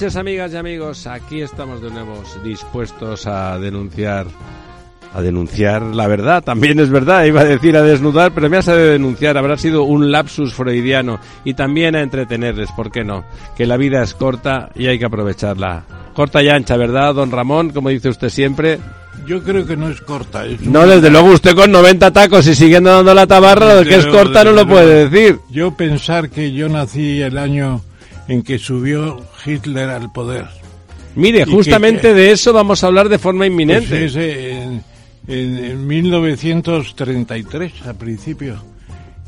Noches, amigas y amigos. Aquí estamos de nuevo dispuestos a denunciar. A denunciar la verdad, también es verdad, iba a decir a desnudar, pero me ha salido denunciar, habrá sido un lapsus freudiano y también a entretenerles, ¿por qué no? Que la vida es corta y hay que aprovecharla. Corta y ancha, ¿verdad, don Ramón? Como dice usted siempre. Yo creo que no es corta. Es No, desde luego usted con 90 tacos y siguiendo dando la tabarra, lo que es corta no lo puede decir. Yo pensar que yo nací el año en que subió Hitler al poder. Mire, que- justamente que- de eso vamos a hablar de forma Pues inminente. es en, en- en 1933, a principio.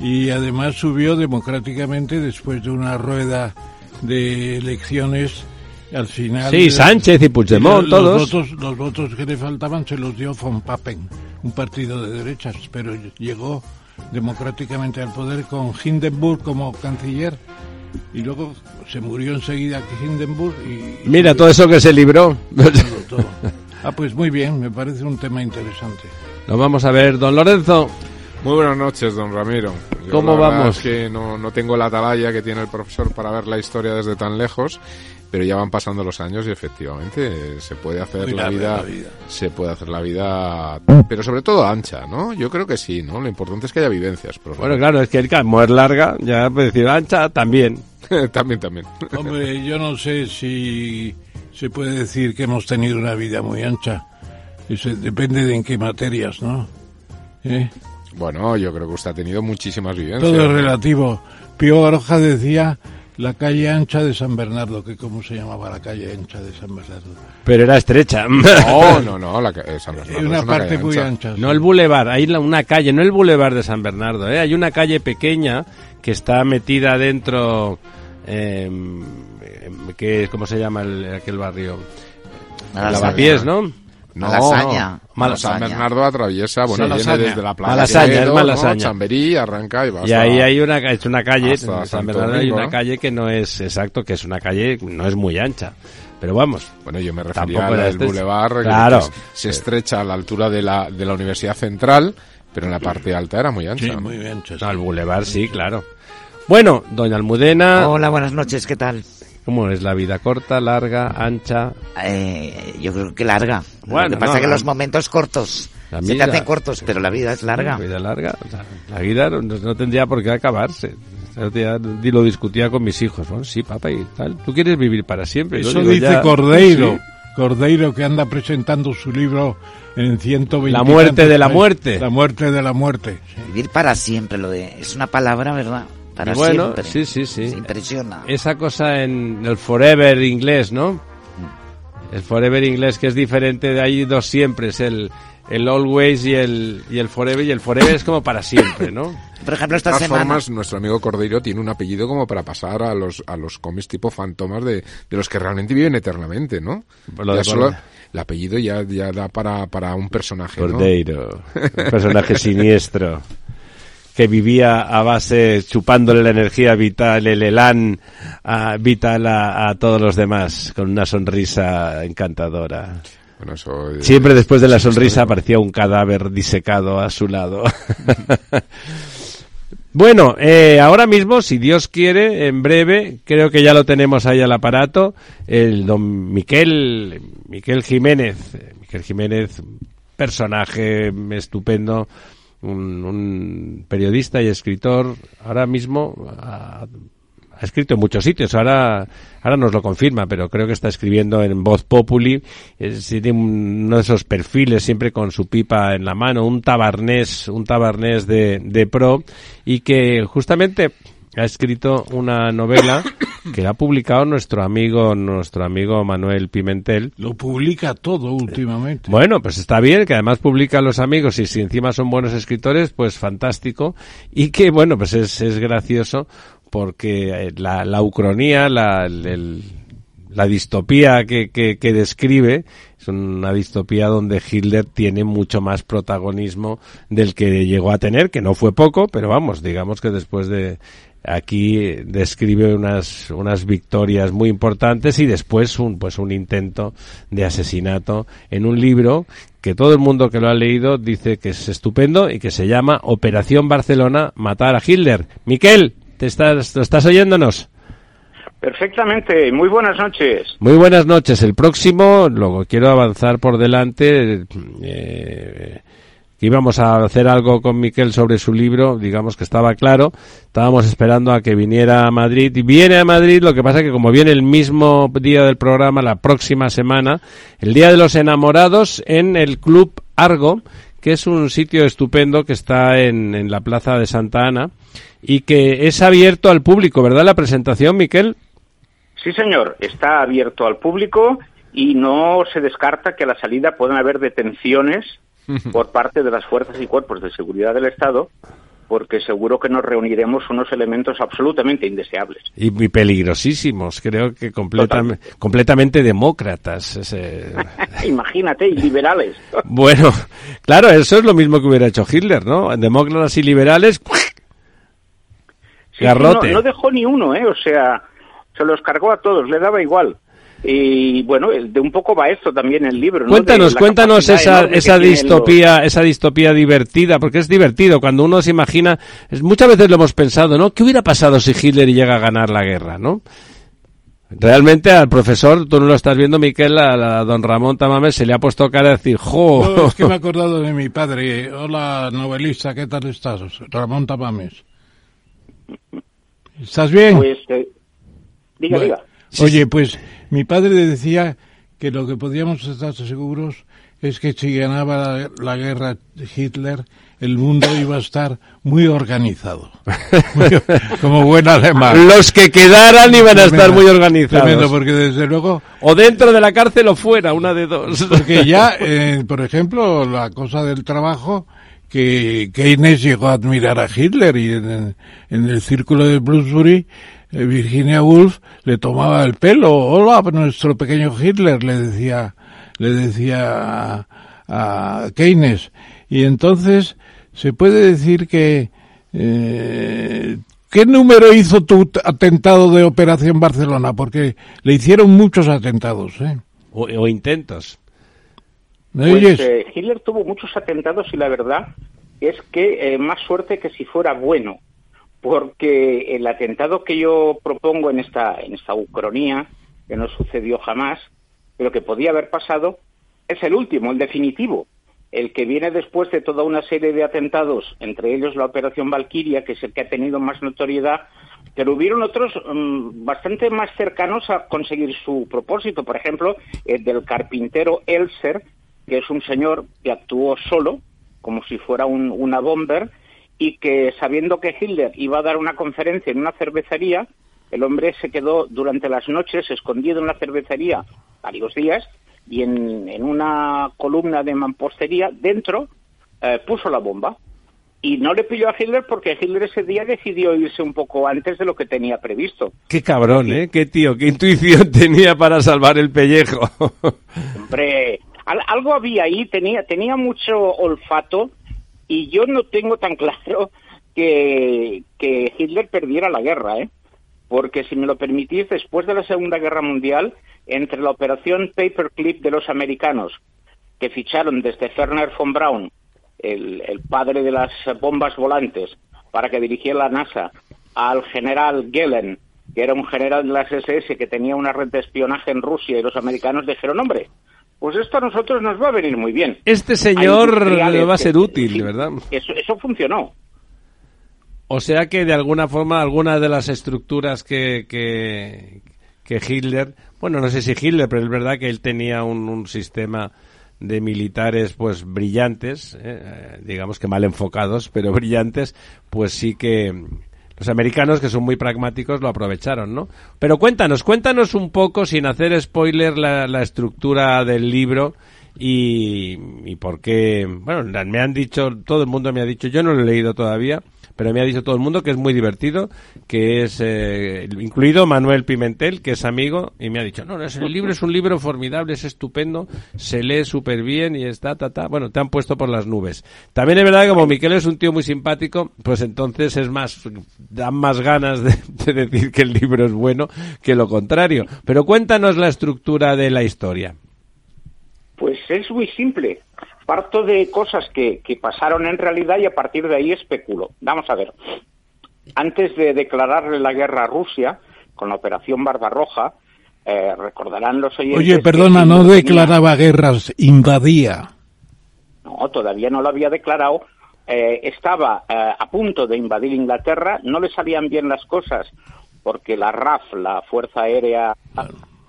Y además subió democráticamente después de una rueda de elecciones al final. Sí, Sánchez y Puigdemont, los, todos. Votos, los votos que le faltaban se los dio von Papen, un partido de derechas, pero llegó democráticamente al poder con Hindenburg como canciller. Y luego se murió enseguida Hindenburg y... Mira, todo eso que se libró. todo, todo. Ah, pues muy bien, me parece un tema interesante. Lo vamos a ver, don Lorenzo. Muy buenas noches, don Ramiro. Yo ¿Cómo la vamos? es que no, no tengo la atalaya que tiene el profesor para ver la historia desde tan lejos, pero ya van pasando los años y efectivamente se puede hacer Muy la vida, la vida. se puede hacer la vida, pero sobre todo ancha, ¿no? Yo creo que sí, ¿no? Lo importante es que haya vivencias. Pero Bueno, claro, es que el como es larga, ya puede decir ancha también. también, también. Hombre, yo no sé si se puede decir que hemos tenido una vida muy ancha. Eso depende de en qué materias, ¿no? ¿Eh? Bueno, yo creo que usted ha tenido muchísimas vivencias. Todo es relativo. Pío Baroja decía la calle ancha de San Bernardo, que cómo se llamaba la calle ancha de San Bernardo. Pero era estrecha. No, no, no, la, ca- eh, San Bernardo Hay una, es parte calle muy ancha. ancha. No el bulevar, hay la- una calle, no el bulevar de San Bernardo, ¿eh? hay una calle pequeña que está metida dentro, eh, em, que ¿cómo se llama el- aquel barrio? Malasaña. Lavapiés, ¿no? No, Malasaña. no. Malasaña. San Bernardo atraviesa, bueno, Sí. viene Malasaña. desde la plaza Malasaña, de es Malasaña. ¿no? Chamberí, arranca y va Y ahí hay una, es una calle, San Santo Bernardo hay una calle que no es exacto, que es una calle, no es muy ancha. Pero vamos, Bueno, yo me refería al este- Boulevard, que- Claro. que se estrecha a la altura de la, de la Universidad Central, pero en la parte alta era muy ancha. Sí, muy ancha. sí. no, el bulevar sí, claro. Bueno, doña Almudena, Hola, buenas noches, ¿qué tal? ¿Cómo es la vida? ¿Corta, larga, ancha? Eh, yo creo que larga. Bueno, Lo que pasa no, es que no. los momentos cortos La se te hacen cortos, pero la vida es larga. La vida larga. o sea, la vida no, no tendría por qué acabarse. Día di- lo discutía con mis hijos. Bueno, sí, papá, y tal. Tú quieres vivir para siempre. Eso digo, dice ya, Cordeiro. sí. Cordeiro que anda presentando su libro en 120 La muerte de la muerte. La muerte de la muerte. Vivir para siempre, lo de es una palabra, ¿verdad? Para Y bueno, siempre. sí, sí, sí. Se impresiona. Esa cosa en el forever inglés, ¿no? El forever inglés que es diferente de ahí dos siempre. Es el, el always y el, y el forever. Y el forever es como para siempre, ¿no? Por ejemplo, De esta todas semana. formas, nuestro amigo Cordeiro tiene un apellido como para pasar a los, a los cómics tipo fantomas de, de los que realmente viven eternamente, ¿no? Por lo Ya de solo el apellido ya, ya da para, para un personaje, ¿no? Cordeiro, un personaje siniestro que vivía a base chupándole la energía vital, el elán vital a, a todos los demás, con una sonrisa encantadora. Bueno, Siempre después de la sonrisa aparecía un cadáver disecado a su lado. Bueno, eh, ahora mismo, si Dios quiere, en breve, creo que ya lo tenemos ahí al aparato, el don Miquel, Miquel Jiménez. Eh, Miquel Jiménez, personaje estupendo, un, un periodista y escritor, ahora mismo ha, escrito en muchos sitios, ahora, ahora nos lo confirma, pero creo que está escribiendo en Voz Populi, es, tiene un- uno de esos perfiles siempre con su pipa en la mano, un tabarnés, un tabarnés de, de pro, y que justamente ha escrito una novela que ha publicado nuestro amigo, nuestro amigo Manuel Pimentel. Lo publica todo últimamente. Bueno, pues está bien, que además publica a los amigos y si encima son buenos escritores, pues fantástico. Y que, bueno, pues es, es gracioso porque eh, la, la ucronía, la, el, la distopía que, que, que, describe es una distopía donde Hitler tiene mucho más protagonismo del que llegó a tener, que no fue poco, pero vamos, digamos que después de aquí describe unas unas victorias muy importantes y después un pues un intento de asesinato en un libro que todo el mundo que lo ha leído dice que es estupendo y que se llama Operación Barcelona matar a Hitler. Miquel, ¿te estás, estás oyéndonos? Perfectamente, muy buenas noches. Muy buenas noches. El próximo, luego quiero avanzar por delante. Eh, íbamos a hacer algo con Miquel sobre su libro, digamos que estaba claro. Estábamos esperando a que viniera a Madrid. Y viene a Madrid, lo que pasa que como viene el mismo día del programa, la próxima semana, el Día de los Enamorados en el Club Argo, que es un sitio estupendo que está en, en la Plaza de Santa Ana y que es abierto al público, ¿verdad? La presentación, Miquel. Sí, señor, está abierto al público y no se descarta que a la salida puedan haber detenciones por parte de las fuerzas y cuerpos de seguridad del Estado, porque seguro que nos reuniremos unos elementos absolutamente indeseables. Y, y peligrosísimos, creo que completamente, completamente demócratas. Ese... Imagínate, y liberales. bueno, claro, eso es lo mismo que hubiera hecho Hitler, ¿no? Demócratas y liberales. Sí, Garrote. No, no dejó ni uno, ¿eh? O sea, se los cargó a todos, le daba igual. Y bueno, de un poco va esto también el libro. ¿no? Cuéntanos, cuéntanos esa, esa distopía, los... esa distopía divertida, porque es divertido cuando uno se imagina, es, muchas veces lo hemos pensado, ¿no? ¿Qué hubiera pasado si Hitler llega a ganar la guerra, no? Realmente al profesor, tú no lo estás viendo, Miquel, a, a don Ramón Tamames se le ha puesto cara a decir, ¡jo! No, es que me he acordado de mi padre. Hola, novelista, ¿qué tal estás? Ramón Tamames. ¿Estás bien? Pues, eh, diga, bueno, diga. Oye, pues mi padre decía que lo que podíamos estar seguros es que si ganaba la, la, guerra Hitler, el mundo iba a estar muy organizado. Muy, como buen alemán. Los que quedaran iban a estar muy organizados. Tremendo, porque desde luego... O dentro de la cárcel o fuera, una de dos. Porque ya, eh, por ejemplo, la cosa del trabajo, que Keynes llegó a admirar a Hitler y en, en el círculo de Bloomsbury Virginia Woolf le tomaba el pelo. Hola, nuestro pequeño Hitler, le decía, le decía a, a Keynes. Y entonces se puede decir que eh, ¿Qué número hizo tu atentado de Operación Barcelona? Porque le hicieron muchos atentados, ¿eh? O, o intentos. ¿Me pues, eh, Hitler tuvo muchos atentados y la verdad es que eh, más suerte que si fuera bueno porque el atentado que yo propongo en esta, en esta ucronía, que no sucedió jamás, pero que podía haber pasado, es el último, el definitivo, el que viene después de toda una serie de atentados, entre ellos la Operación Valquiria, que es el que ha tenido más notoriedad, pero hubieron otros um, bastante más cercanos a conseguir su propósito. Por ejemplo, el del carpintero Elser, que es un señor que actuó solo, como si fuera un, una bomber, y que sabiendo que Hitler iba a dar una conferencia en una cervecería, el hombre se quedó durante las noches escondido en la cervecería varios días y en, en una columna de mampostería dentro eh, puso la bomba. Y no le pilló a Hitler porque Hitler ese día decidió irse un poco antes de lo que tenía previsto. Qué cabrón, ¿eh? Qué tío, qué intuición tenía para salvar el pellejo. Hombre, al, algo había ahí, tenía, tenía mucho olfato y yo no tengo tan claro que, Hitler perdiera la guerra, ¿eh? Porque si me lo permitís, después de la Segunda Guerra Mundial, entre la operación Paperclip de los americanos, que ficharon desde Werner von Braun, el, padre de las bombas volantes, para que dirigiera la NASA, al general Gelen, que era un general de las SS que tenía una red de espionaje en Rusia, y los americanos dijeron, hombre, pues esto a nosotros nos va a venir muy bien. Este señor le va a ser útil, verdad. Eso, eso funcionó. O sea que de alguna forma algunas de las estructuras que, que, que, Hitler, bueno, no sé si Hitler, pero es verdad que él tenía un, un sistema de militares pues brillantes, eh, digamos que mal enfocados, pero brillantes, pues sí que los americanos, que son muy pragmáticos, lo aprovecharon, ¿no? Pero cuéntanos, cuéntanos un poco, sin hacer spoiler, la, la estructura del libro y, y por qué. Bueno, me han dicho, todo el mundo me ha dicho, yo no lo he leído todavía, pero me ha dicho todo el mundo que es muy divertido, que es, eh, incluido Manuel Pimentel, que es amigo, y me ha dicho, no, no, el libro es un libro formidable, es estupendo, se lee súper bien y está, ta, ta. Bueno, te han puesto por las nubes. También es verdad que como Miquel es un tío muy simpático, pues entonces es más, dan más ganas de decir que el libro es bueno que lo contrario. Pero cuéntanos la estructura de la historia. Pues es muy simple parto de cosas que, pasaron en realidad y a partir de ahí especulo. Vamos a ver. Antes de declararle la guerra a Rusia, con la operación Barbarroja, eh, recordarán los oyentes. Oye, perdona, no declaraba guerras, invadía. No, todavía no lo había declarado. Eh, estaba eh, a punto de invadir Inglaterra, no le salían bien las cosas porque la RAF, la Fuerza Aérea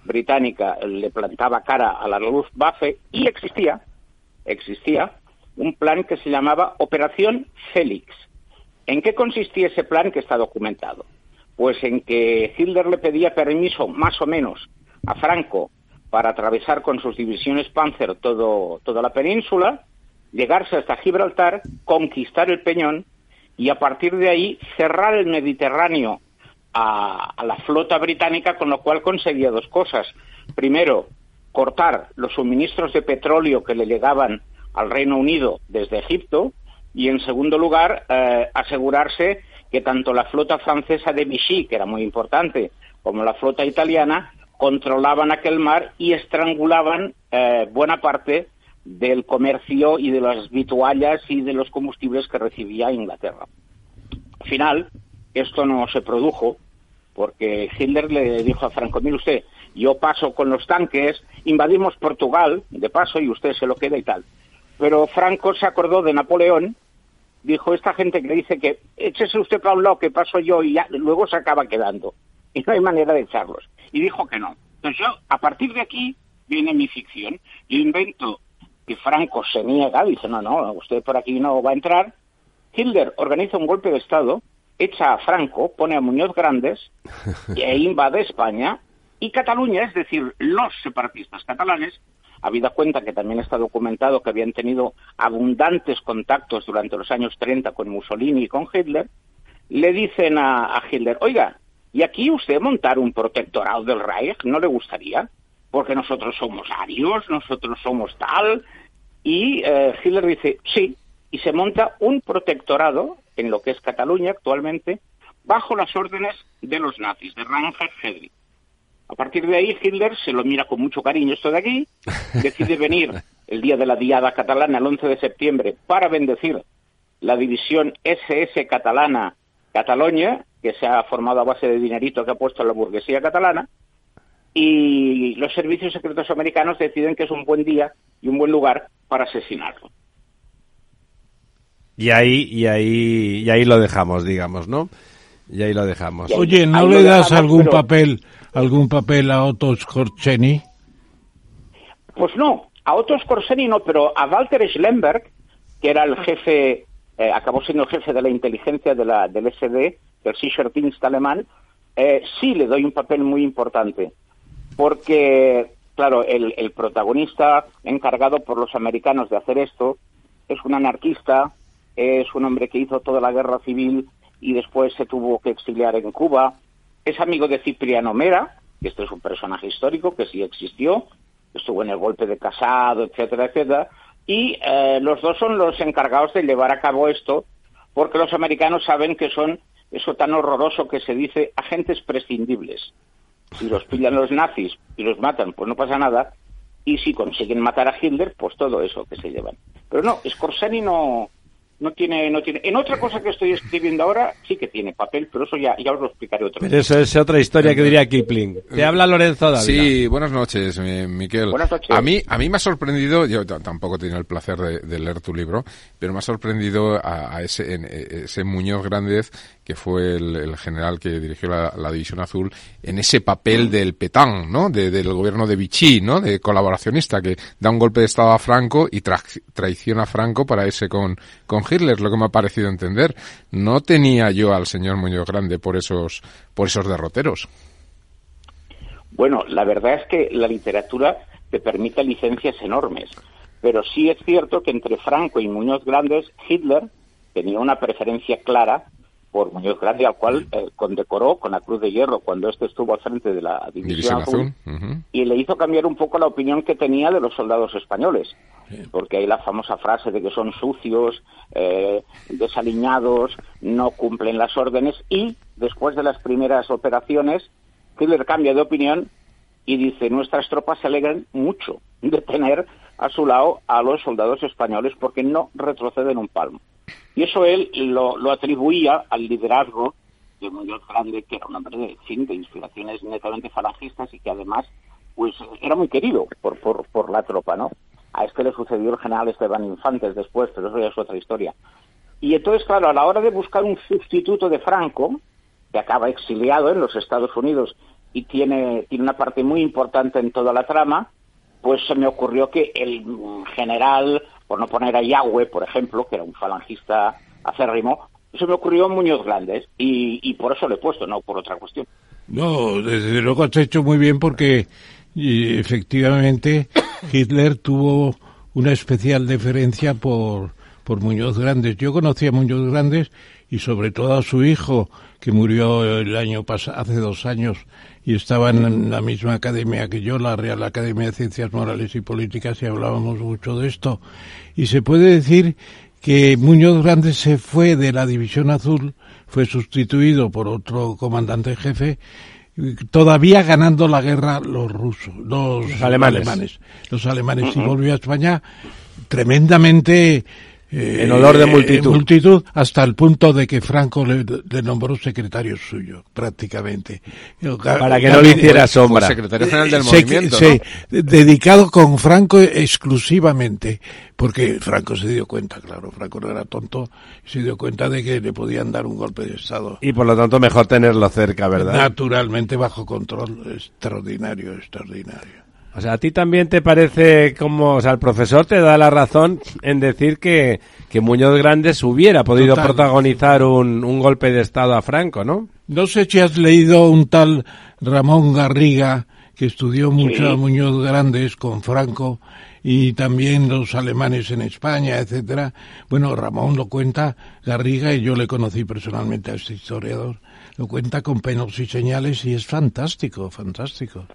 Británica, le plantaba cara a la Luftwaffe y existía existía un plan que se llamaba Operación Félix. ¿En qué consistía ese plan que está documentado? Pues en que Hitler le pedía permiso, más o menos, a Franco para atravesar con sus divisiones Panzer todo, toda la península, llegarse hasta Gibraltar, conquistar el Peñón y a partir de ahí cerrar el Mediterráneo a, a la flota británica, con lo cual conseguía dos cosas. Primero, cortar los suministros de petróleo que le llegaban al Reino Unido desde Egipto y, en segundo lugar, eh, asegurarse que tanto la flota francesa de Vichy, que era muy importante, como la flota italiana, controlaban aquel mar y estrangulaban eh, buena parte del comercio y de las vituallas y de los combustibles que recibía Inglaterra. Al final, esto no se produjo porque Hitler le dijo a Franco, mire usted, yo paso con los tanques, invadimos Portugal, de paso, y usted se lo queda y tal. Pero Franco se acordó de Napoleón, dijo, esta gente que dice que échese usted para un lado, que paso yo, y luego se acaba quedando. Y no hay manera de echarlos. Y dijo que no. Entonces yo, a partir de aquí, viene mi ficción. Yo invento que Franco se niega, dice, no, no, usted por aquí no va a entrar. Hitler organiza un golpe de Estado, echa a Franco, pone a Muñoz Grandes e invade España y Cataluña, es decir, los separatistas catalanes, habida cuenta que también está documentado que habían tenido abundantes contactos durante los años 30 con Mussolini y con Hitler, le dicen a, Hitler, oiga, ¿y aquí usted montar un protectorado del Reich? ¿No le gustaría? Porque nosotros somos arios, nosotros somos tal. Y eh, Hitler dice, sí, y se monta un protectorado en lo que es Cataluña actualmente, bajo las órdenes de los nazis, de Reinhard Heydrich. A partir de ahí, Hitler se lo mira con mucho cariño esto de aquí, decide venir el día de la Diada Catalana, el 11 de septiembre, para bendecir la división SS catalana Cataluña, que se ha formado a base de dinerito que ha puesto la burguesía catalana, y los servicios secretos americanos deciden que es un buen día y un buen lugar para asesinarlo. Y ahí, y ahí, y ahí lo dejamos, digamos, ¿no? Y ahí lo dejamos. Oye, ¿no le das algún papel algún papel a Otto Skorzeny? Pues no, a Otto Skorzeny no, pero a Walter Schlemberg, que era el jefe, eh, acabó siendo el jefe de la inteligencia de la, del SD, del Sicherdienst alemán, eh, sí le doy un papel muy importante, porque, claro, el, el protagonista encargado por los americanos de hacer esto es un anarquista, es un hombre que hizo toda la guerra civil y después se tuvo que exiliar en Cuba, es amigo de Cipriano Mera, que este es un personaje histórico que sí existió, estuvo en el golpe de Casado, etcétera, etcétera, y eh, los dos son los encargados de llevar a cabo esto, porque los americanos saben que son eso tan horroroso que se dice agentes prescindibles. Si los pillan los nazis y los matan, pues no pasa nada, y si consiguen matar a Hitler, pues todo eso que se llevan. Pero no, Scorseni no, no tiene, no tiene. En otra cosa que estoy escribiendo ahora sí que tiene papel, pero eso ya, ya os lo explicaré otra vez. Eso es otra historia que diría Kipling. Te habla Lorenzo David. Sí, buenas noches, Miquel. Buenas noches. A mí, a mí me ha sorprendido, yo tampoco he tenido el placer de, leer tu libro, pero me ha sorprendido a, ese, en, ese Muñoz Grández que fue el, general que dirigió la, División Azul, en ese papel del petán, ¿no? del gobierno de Vichy, ¿no? De colaboracionista, que da un golpe de Estado a Franco y traiciona a Franco para irse con, con Hitler, lo que me ha parecido entender. No tenía yo al señor Muñoz Grande por esos, por esos derroteros. Bueno, la verdad es que la literatura te permite licencias enormes, pero sí es cierto que entre Franco y Muñoz Grandes, Hitler tenía una preferencia clara por Muñoz Grande, al cual eh, condecoró con la Cruz de Hierro cuando este estuvo al frente de la División, Azul, y le hizo cambiar un poco la opinión que tenía de los soldados españoles, porque hay la famosa frase de que son sucios, eh, desaliñados, no cumplen las órdenes, y después de las primeras operaciones, Hitler cambia de opinión y dice, nuestras tropas se alegran mucho de tener a su lado a los soldados españoles porque no retroceden un palmo. Y eso él lo, atribuía al liderazgo de Muñoz Grande, que era un hombre de, fin, de inspiraciones netamente falangistas y que además pues era muy querido por, por, la tropa, ¿no? A este le sucedió el general Esteban Infantes después, pero eso ya es otra historia. Y entonces, claro, a la hora de buscar un sustituto de Franco, que acaba exiliado en los Estados Unidos y tiene, tiene una parte muy importante en toda la trama, pues se me ocurrió que el general, por no poner a Yahweh, por ejemplo, que era un falangista acérrimo, se me ocurrió Muñoz Grandes y, por eso le he puesto, no por otra cuestión. No, desde luego has hecho muy bien porque efectivamente Hitler tuvo una especial deferencia por, por Muñoz Grandes. Yo conocí a Muñoz Grandes y sobre todo a su hijo, que murió el año pasado, hace dos años, y estaba en la misma academia que yo, la Real Academia de Ciencias Morales y Políticas, y hablábamos mucho de esto. Y se puede decir que Muñoz Grande se fue de la División Azul, fue sustituido por otro comandante jefe, todavía ganando la guerra los rusos, los, alemanes. los alemanes, y volvió a España tremendamente en olor de multitud. multitud hasta el punto de que Franco le, nombró secretario suyo, prácticamente. Para que no le hiciera sombra. secretario general del movimiento. Sí, dedicado con Franco exclusivamente, porque Franco se dio cuenta, claro, Franco no era tonto, se dio cuenta de que le podían dar un golpe de Estado. Y por lo tanto mejor tenerlo cerca, ¿verdad? Naturalmente bajo control, extraordinario, extraordinario. O sea, a ti también te parece como, o sea, el profesor te da la razón en decir que, que Muñoz Grandes hubiera podido protagonizar un, un, golpe de Estado a Franco, ¿no? No sé si has leído un tal Ramón Garriga que estudió mucho a Muñoz Grandes con Franco y también los alemanes en España, etcétera. Bueno, Ramón lo cuenta, Garriga, y yo le conocí personalmente a este historiador, lo cuenta con penos y señales y es fantástico, fantástico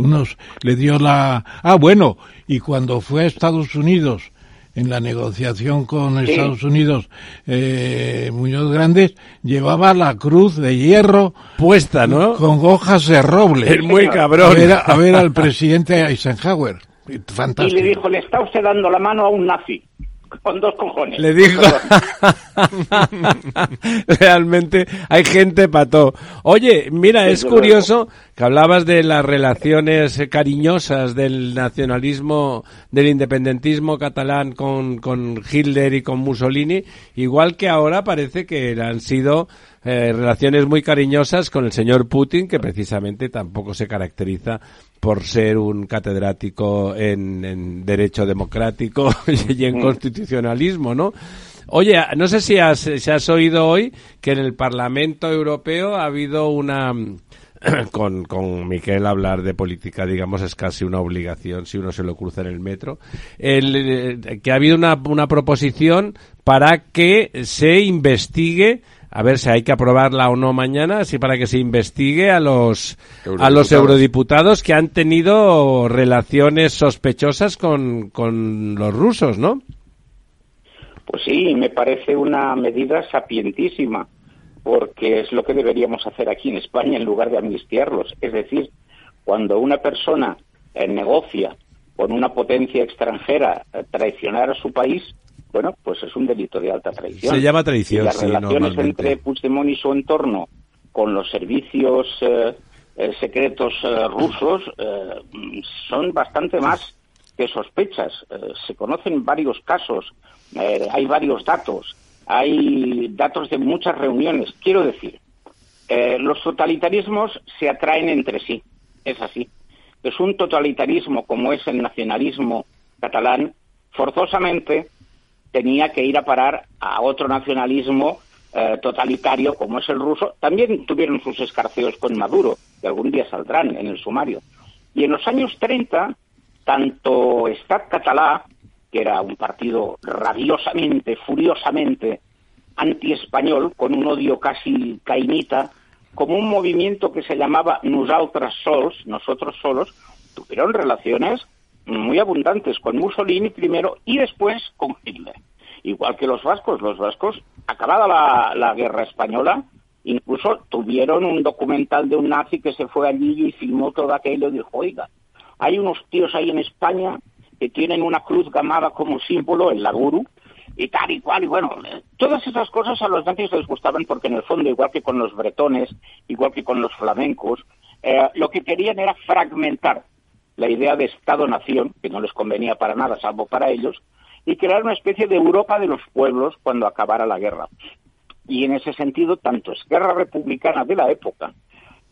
unos le dio la ah bueno y cuando fue a Estados Unidos en la negociación con Estados Unidos eh, Muñoz Grandes llevaba la cruz de hierro puesta no con hojas de roble. Es muy cabrón. a ver, al presidente Eisenhower. Fantástico. Y le dijo le está usted dando la mano a un nazi con dos cojones. Le dijo. Realmente hay gente pató. Oye, mira, es curioso que hablabas de las relaciones cariñosas del nacionalismo, del independentismo catalán con, con Hitler y con Mussolini, igual que ahora parece que han sido eh, relaciones muy cariñosas con el señor Putin, que precisamente tampoco se caracteriza por ser un catedrático en, derecho democrático y en mm. constitucionalismo, ¿no? Oye, no sé si has, si has oído hoy que en el Parlamento Europeo ha habido una con, con Miquel hablar de política, digamos, es casi una obligación si uno se lo cruza en el metro, el, eh, que ha habido una, una proposición para que se investigue a ver si hay que aprobarla o no mañana, así para que se investigue a los a los eurodiputados que han tenido relaciones sospechosas con, con los rusos, ¿no? Pues sí, me parece una medida sapientísima, porque es lo que deberíamos hacer aquí en España en lugar de amnistiarlos. Es decir, cuando una persona eh, negocia con una potencia extranjera eh, traicionar a su país, bueno, pues es un delito de alta traición. Se llama traición. Y las relaciones entre Puigdemont y su entorno con los servicios eh, eh, secretos eh, rusos son bastante más que sospechas. se conocen varios casos, hay varios datos. hay datos de muchas reuniones. Quiero decir, eh, los totalitarismos se atraen entre sí, es así. Es un totalitarismo como es el nacionalismo catalán, forzosamente tenía que ir a parar a otro nacionalismo eh, totalitario como es el ruso. También tuvieron sus escarceos con Maduro, que algún día saldrán en el sumario. Y en los años 30, tanto Estat Catalá, que era un partido rabiosamente, furiosamente anti-español, con un odio casi cainita, como un movimiento que se llamaba Nosaltres Sols, nosotros solos, tuvieron relaciones muy abundantes con Mussolini primero y después con Hitler. Igual que los vascos, los vascos, acabada la, guerra española, incluso tuvieron un documental de un nazi que se fue allí y filmó todo aquello y dijo, oiga, hay unos tíos ahí en España que tienen una cruz gamada como símbolo en la guru y tal y cual, y bueno, todas esas cosas a los nazis les gustaban porque en el fondo, igual que con los bretones, igual que con los flamencos, eh, lo que querían era fragmentar la idea de Estado-nación, que no les convenía para nada, salvo para ellos, y crear una especie de Europa de los pueblos cuando acabara la guerra. Y en ese sentido, tanto es guerra republicana de la época,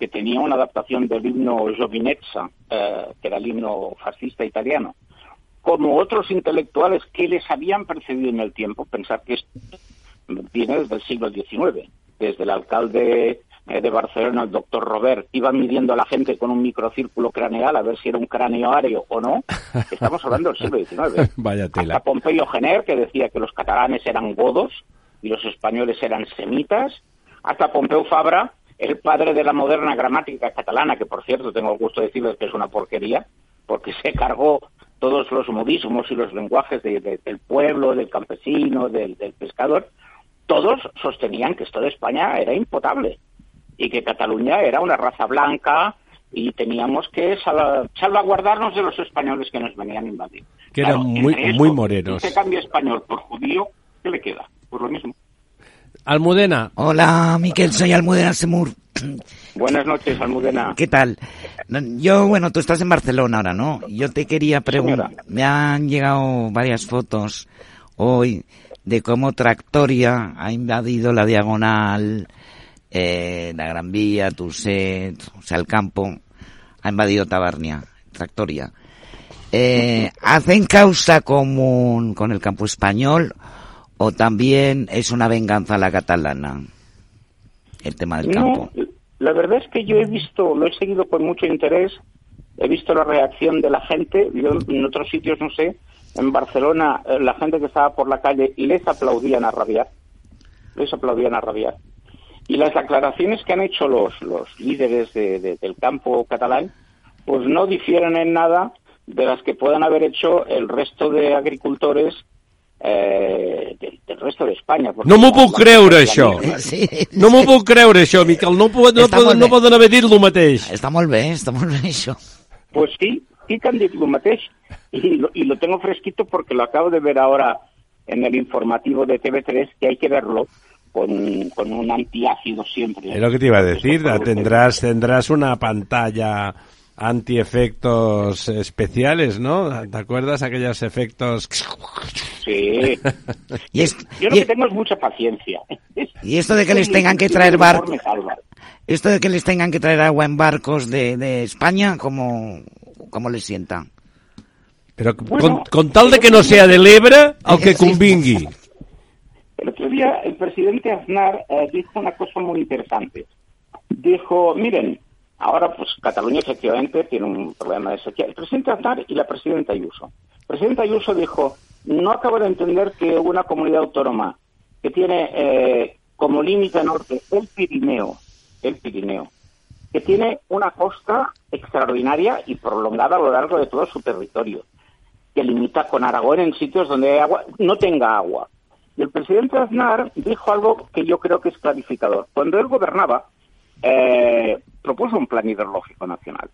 que tenía una adaptación del himno Giovinezza, eh, que era el himno fascista italiano, como otros intelectuales que les habían precedido en el tiempo, pensar que esto viene desde el siglo XIX, desde el alcalde eh, de Barcelona, el doctor Robert, iba midiendo a la gente con un microcírculo craneal a ver si era un cráneo ario o no. Estamos hablando del siglo XIX. Vaya tela. Hasta Pompeyo Gener, que decía que los catalanes eran godos y los españoles eran semitas. Hasta Pompeu Fabra, el padre de la moderna gramática catalana, que por cierto tengo el gusto de decirles que es una porquería, porque se cargó todos los modismos y los lenguajes del pueblo, del campesino, del pescador, todos sostenían que esto de España era impotable y que Cataluña era una raza blanca y teníamos que salvaguardarnos de los españoles que nos venían a invadir. Que eran muy, muy morenos. Se cambia español por judío, ¿qué le queda? Pues lo mismo. Almudena. Hola, Miquel, soy Almudena Semur. Buenas noches, Almudena. ¿Qué tal? Yo, bueno, tú estás en Barcelona ahora, ¿no? Yo te quería preguntar, me han llegado varias fotos hoy de cómo Tractoria ha invadido la diagonal eh, la Gran Vía, Tuset, o sea, el campo, ha invadido Tabarnia, Tractoria. Eh, ¿Hacen causa común con el campo español o también es una venganza a la catalana el tema del campo? La verdad es que yo he visto, lo he seguido con mucho interés, he visto la reacción de la gente, yo en otros sitios no sé, en Barcelona eh, la gente que estaba por la calle les aplaudían a rabiar, les aplaudían a rabiar. Y las declaraciones que han hecho los, los líderes del campo catalán, pues no difieren en nada de las que puedan haber hecho el resto de agricultores eh, del, resto de España. No me puc creure, això. No me puc creure, això, Miquel. No, puedo, no, poden, no poden haver dit el mateix. Està molt bé, està molt bé, això. Pues sí, sí que han dit el mateix. Y lo, y lo tengo fresquito porque lo acabo de ver ahora en el informativo de TV3, que hay que verlo con, con un antiácido siempre. Es lo que te iba a decir, tendrás, tendrás una pantalla anti-efectos especiales, ¿no? ¿Te acuerdas aquellos efectos? Sí. y Yo lo que tengo es mucha paciencia. y esto de que les tengan que traer barcos, esto de que les tengan que traer agua en barcos de, de España, ¿cómo, cómo les sienta? Pero con, tal de que no sea del Ebra, aunque convingui. El otro día el presidente Aznar eh, dijo una cosa muy interesante. Dijo, miren, ahora pues Cataluña efectivamente tiene un problema de sequía. El presidente Aznar y la presidenta Ayuso. El presidente Ayuso dijo, no acabo de entender que una comunidad autónoma que tiene eh, como límite norte el Pirineo, el Pirineo, que tiene una costa extraordinaria y prolongada a lo largo de todo su territorio, que limita con Aragón en sitios donde hay agua, no tenga agua y el presidente Aznar dijo algo que yo creo que es clarificador. Cuando él gobernaba, eh, propuso un plan hidrológico nacional.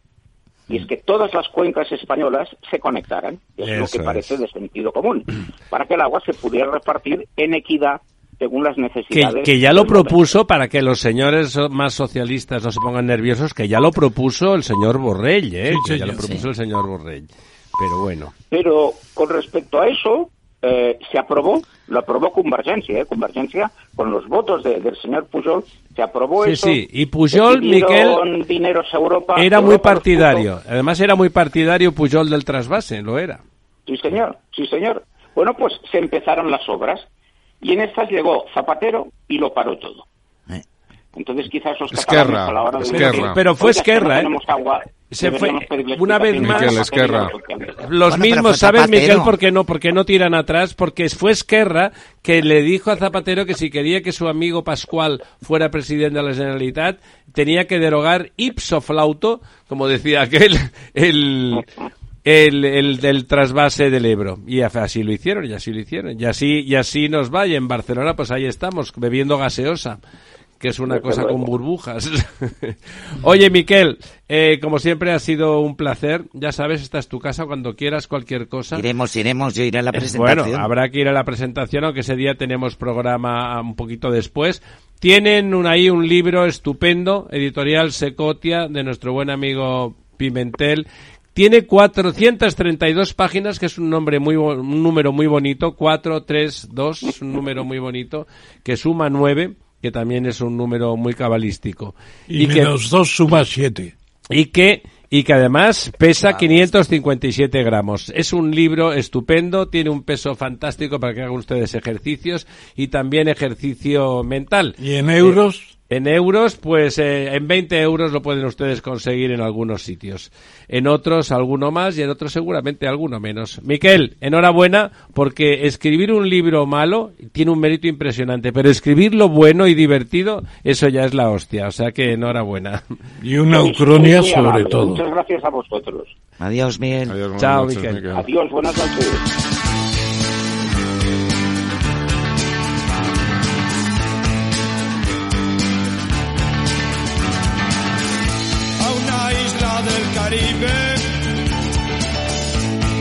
Y es que todas las cuencas españolas se conectaran, es lo que parece de sentido común, para que el agua se pudiera repartir en equidad según las necesidades. Que, ya lo propuso, para que los señores más socialistas no se pongan nerviosos, que ya lo propuso el señor Borrell, ¿eh? que ya lo propuso el señor Borrell. Pero bueno. Pero con respecto a eso, eh, se aprobó, lo aprobó Convergencia, ¿eh? Convergencia, con los votos del señor Pujol, se aprobó eso. Sí, y Pujol, Miquel, dineros a Europa, era muy partidario. Además era muy partidario Pujol del trasvase, lo era. Sí, señor, sí, señor. Bueno, pues se empezaron las obras y en estas llegó Zapatero y lo paró todo. Entonces quizás los Esquerra, a la hora de Pero fue Esquerra, ¿eh? se fue una vez más los mismos saben Miguel por qué no porque no tiran atrás porque fue Esquerra que le dijo a Zapatero que si quería que su amigo Pascual fuera presidente de la Generalitat tenía que derogar ipso flauto como decía aquel el el, el del trasvase del Ebro. Y así lo hicieron, y así lo hicieron. Y así, y así nos va. Y en Barcelona, pues ahí estamos, bebiendo gaseosa que es una cosa con burbujas. Oye, Miquel, eh, como siempre ha sido un placer. Ya sabes, esta es tu casa cuando quieras cualquier cosa. Iremos, iremos, yo iré a la presentación. Bueno, habrá que ir a la presentación, aunque ese día tenemos programa un poquito después. Tienen un, ahí un libro estupendo, editorial Secotia, de nuestro buen amigo Pimentel. Tiene 432 páginas, que es un nombre muy un número muy bonito, 432, es un número muy bonito, que suma 9 que también es un número muy cabalístico. Y, menos que, dos suma siete. Y que, y que además pesa 557 gramos. Es un libro estupendo, tiene un peso fantástico para que hagan ustedes ejercicios y también ejercicio mental. ¿Y en euros? En euros, pues eh, en 20 euros lo pueden ustedes conseguir en algunos sitios. En otros alguno más y en otros seguramente alguno menos. Miquel, enhorabuena porque escribir un libro malo tiene un mérito impresionante, pero escribirlo bueno y divertido, eso ya es la hostia. O sea que enhorabuena. Y una ucronia sobre todo. Muchas gracias a vosotros. Adiós, Miguel. Chao, Miquel. Adiós, buenas noches.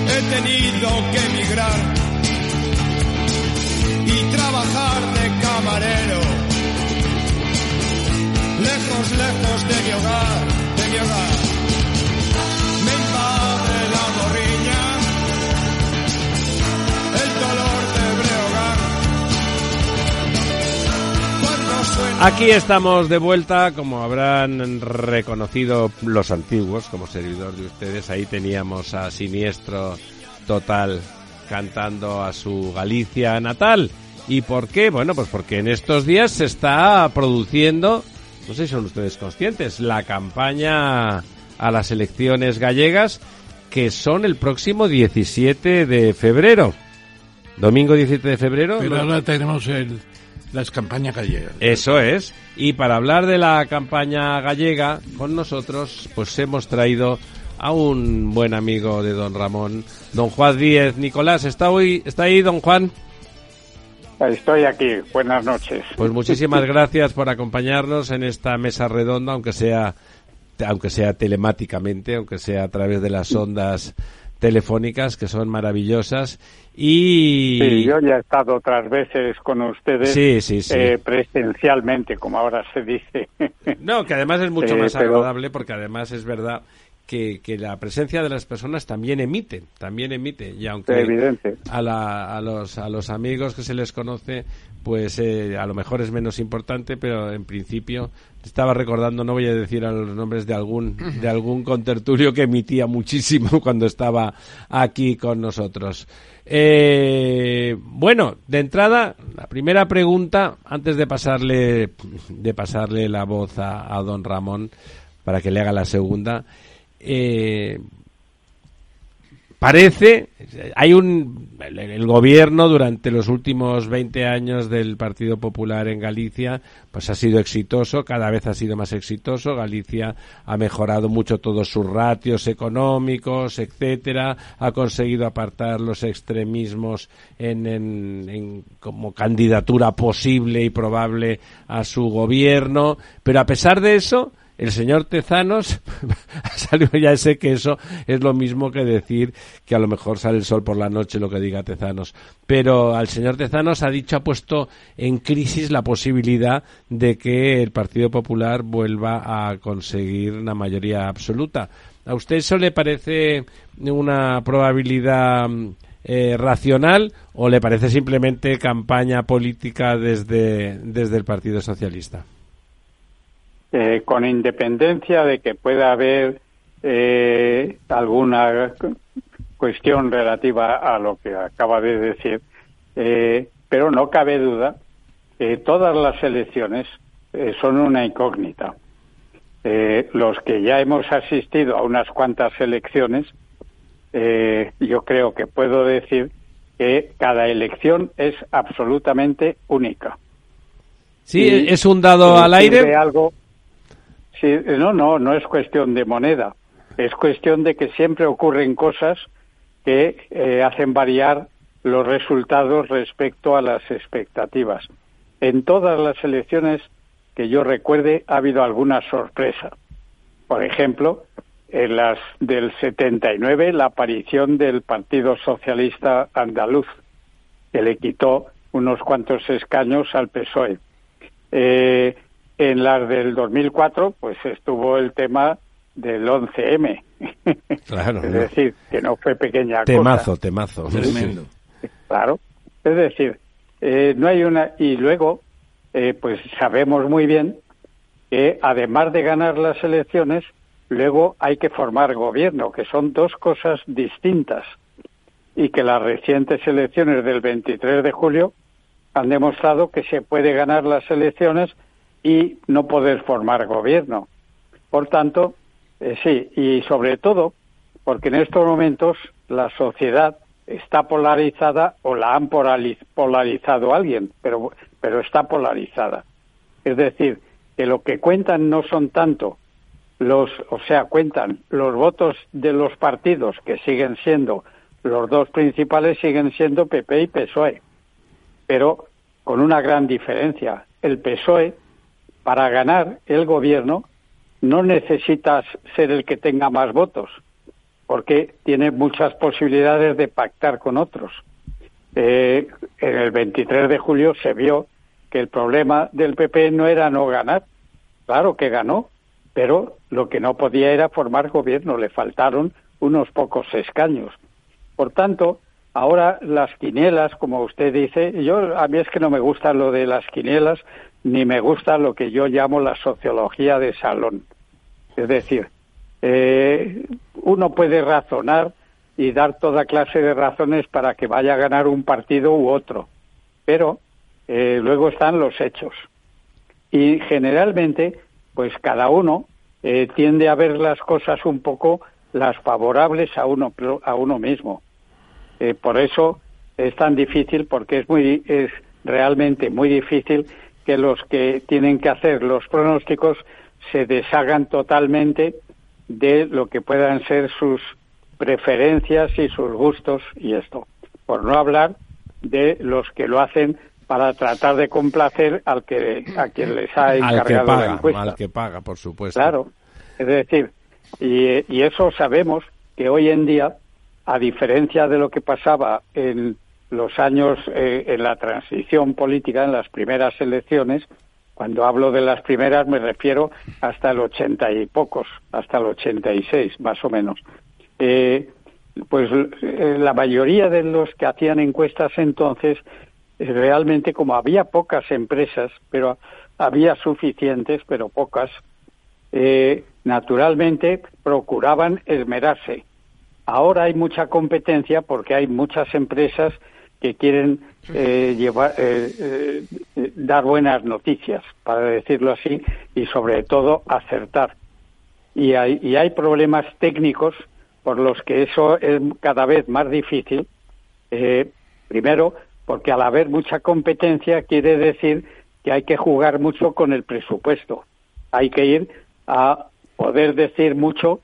He tenido que emigrar y trabajar de camarero, lejos, lejos de mi hogar, de mi hogar. Aquí estamos de vuelta, como habrán reconocido los antiguos como servidor de ustedes. Ahí teníamos a Siniestro Total cantando a su Galicia natal. ¿Y por qué? Bueno, pues porque en estos días se está produciendo, no sé si son ustedes conscientes, la campaña a las elecciones gallegas que son el próximo 17 de febrero. Domingo 17 de febrero. Pero ahora tenemos el, las campañas gallegas. Eso es. Y para hablar de la campaña gallega con nosotros, pues hemos traído a un buen amigo de don Ramón, don Juan Díez. Nicolás, ¿está, hoy, ¿está ahí don Juan? Estoy aquí. Buenas noches. Pues muchísimas gracias por acompañarnos en esta mesa redonda, aunque sea aunque sea telemáticamente, aunque sea a través de las ondas telefónicas que son maravillosas y sí, yo ya he estado otras veces con ustedes eh, presencialmente como ahora se dice. No que además es mucho más agradable porque además es verdad que, que, la presencia de las personas también emite, también emite. Y aunque Evidente. A, la, a, los, a los amigos que se les conoce, pues eh, a lo mejor es menos importante, pero en principio estaba recordando, no voy a decir a los nombres de algún, de algún contertulio que emitía muchísimo cuando estaba aquí con nosotros. Eh, bueno, de entrada, la primera pregunta, antes de pasarle, de pasarle la voz a, a don Ramón para que le haga la segunda, eh, parece, hay un, el, gobierno durante los últimos 20 años del Partido Popular en Galicia, pues ha sido exitoso, cada vez ha sido más exitoso. Galicia ha mejorado mucho todos sus ratios económicos, etcétera, ha conseguido apartar los extremismos en, en, como candidatura posible y probable a su gobierno, pero a pesar de eso, el señor Tezanos salió ya sé que eso es lo mismo que decir que a lo mejor sale el sol por la noche lo que diga Tezanos pero al señor Tezanos ha dicho ha puesto en crisis la posibilidad de que el Partido Popular vuelva a conseguir una mayoría absoluta a usted eso le parece una probabilidad eh, racional o le parece simplemente campaña política desde, desde el Partido Socialista? Eh, con independencia de que pueda haber eh, alguna cuestión relativa a lo que acaba de decir, pero no cabe duda que todas las elecciones son una incógnita. los que ya hemos asistido a unas cuantas elecciones eh, yo creo que puedo decir que cada elección es absolutamente única. Sí, es un dado al aire. Algo, no, no, no es cuestión de moneda. Es cuestión de que siempre ocurren cosas que eh, hacen variar los resultados respecto a las expectativas. En todas las elecciones que yo recuerde ha habido alguna sorpresa. Por ejemplo, en las del 79 la aparición del Partido Socialista Andaluz, que le quitó unos cuantos escaños al PSOE. Eh, en las del 2004, pues estuvo el tema del 11M. Claro. es decir, que no fue pequeña temazo, cosa. Temazo, Tremendo. Claro. Es decir, eh, no hay una. Y luego, eh, pues sabemos muy bien que además de ganar las elecciones, Luego hay que formar gobierno, que son dos cosas distintas y que las recientes elecciones del 23 de julio han demostrado que se puede ganar las elecciones y no poder formar gobierno. Por tanto, eh, sí, y sobre todo porque en estos momentos la sociedad está polarizada o la han polarizado alguien, pero, pero está polarizada. Es decir, que lo que cuentan no son tanto los, o sea, cuentan los votos de los partidos que siguen siendo los dos principales siguen siendo PP y PSOE, pero con una gran diferencia. El PSOE, para ganar el gobierno, no necesita ser el que tenga más votos, porque tiene muchas posibilidades de pactar con otros. Eh, en el 23 de julio se vio que el problema del PP no era no ganar, claro que ganó, pero lo que no podía era formar gobierno, le faltaron unos pocos escaños. Por tanto, ahora las quinielas, como usted dice, yo a mí es que no me gusta lo de las quinielas, ni me gusta lo que yo llamo la sociología de salón. Es decir, eh, uno puede razonar y dar toda clase de razones para que vaya a ganar un partido u otro, pero eh, luego están los hechos. Y generalmente pues cada uno eh, tiende a ver las cosas un poco las favorables a uno a uno mismo. Eh, por eso es tan difícil porque es muy es realmente muy difícil que los que tienen que hacer los pronósticos se deshagan totalmente de lo que puedan ser sus preferencias y sus gustos y esto. Por no hablar de los que lo hacen para tratar de complacer al que a quien les ha encargado paga, la encuesta. Al que paga, por supuesto. Claro, es decir, y, y eso sabemos que hoy en día, a diferencia de lo que pasaba en los años eh, en la transición política, en las primeras elecciones, cuando hablo de las primeras me refiero hasta el ochenta y pocos, hasta el ochenta y seis, más o menos. Eh, pues eh, la mayoría de los que hacían encuestas entonces realmente como había pocas empresas, pero había suficientes, pero pocas, naturalmente procuraban esmerarse. Ahora hay mucha competencia porque hay muchas empresas que quieren eh, llevar, eh, dar buenas noticias, para decirlo así, y sobre todo acertar. Y hay, y hay problemas técnicos por los que eso es cada vez más difícil. primero, porque al haber mucha competencia quiere decir que hay que jugar mucho con el presupuesto. Hay que ir a poder decir mucho,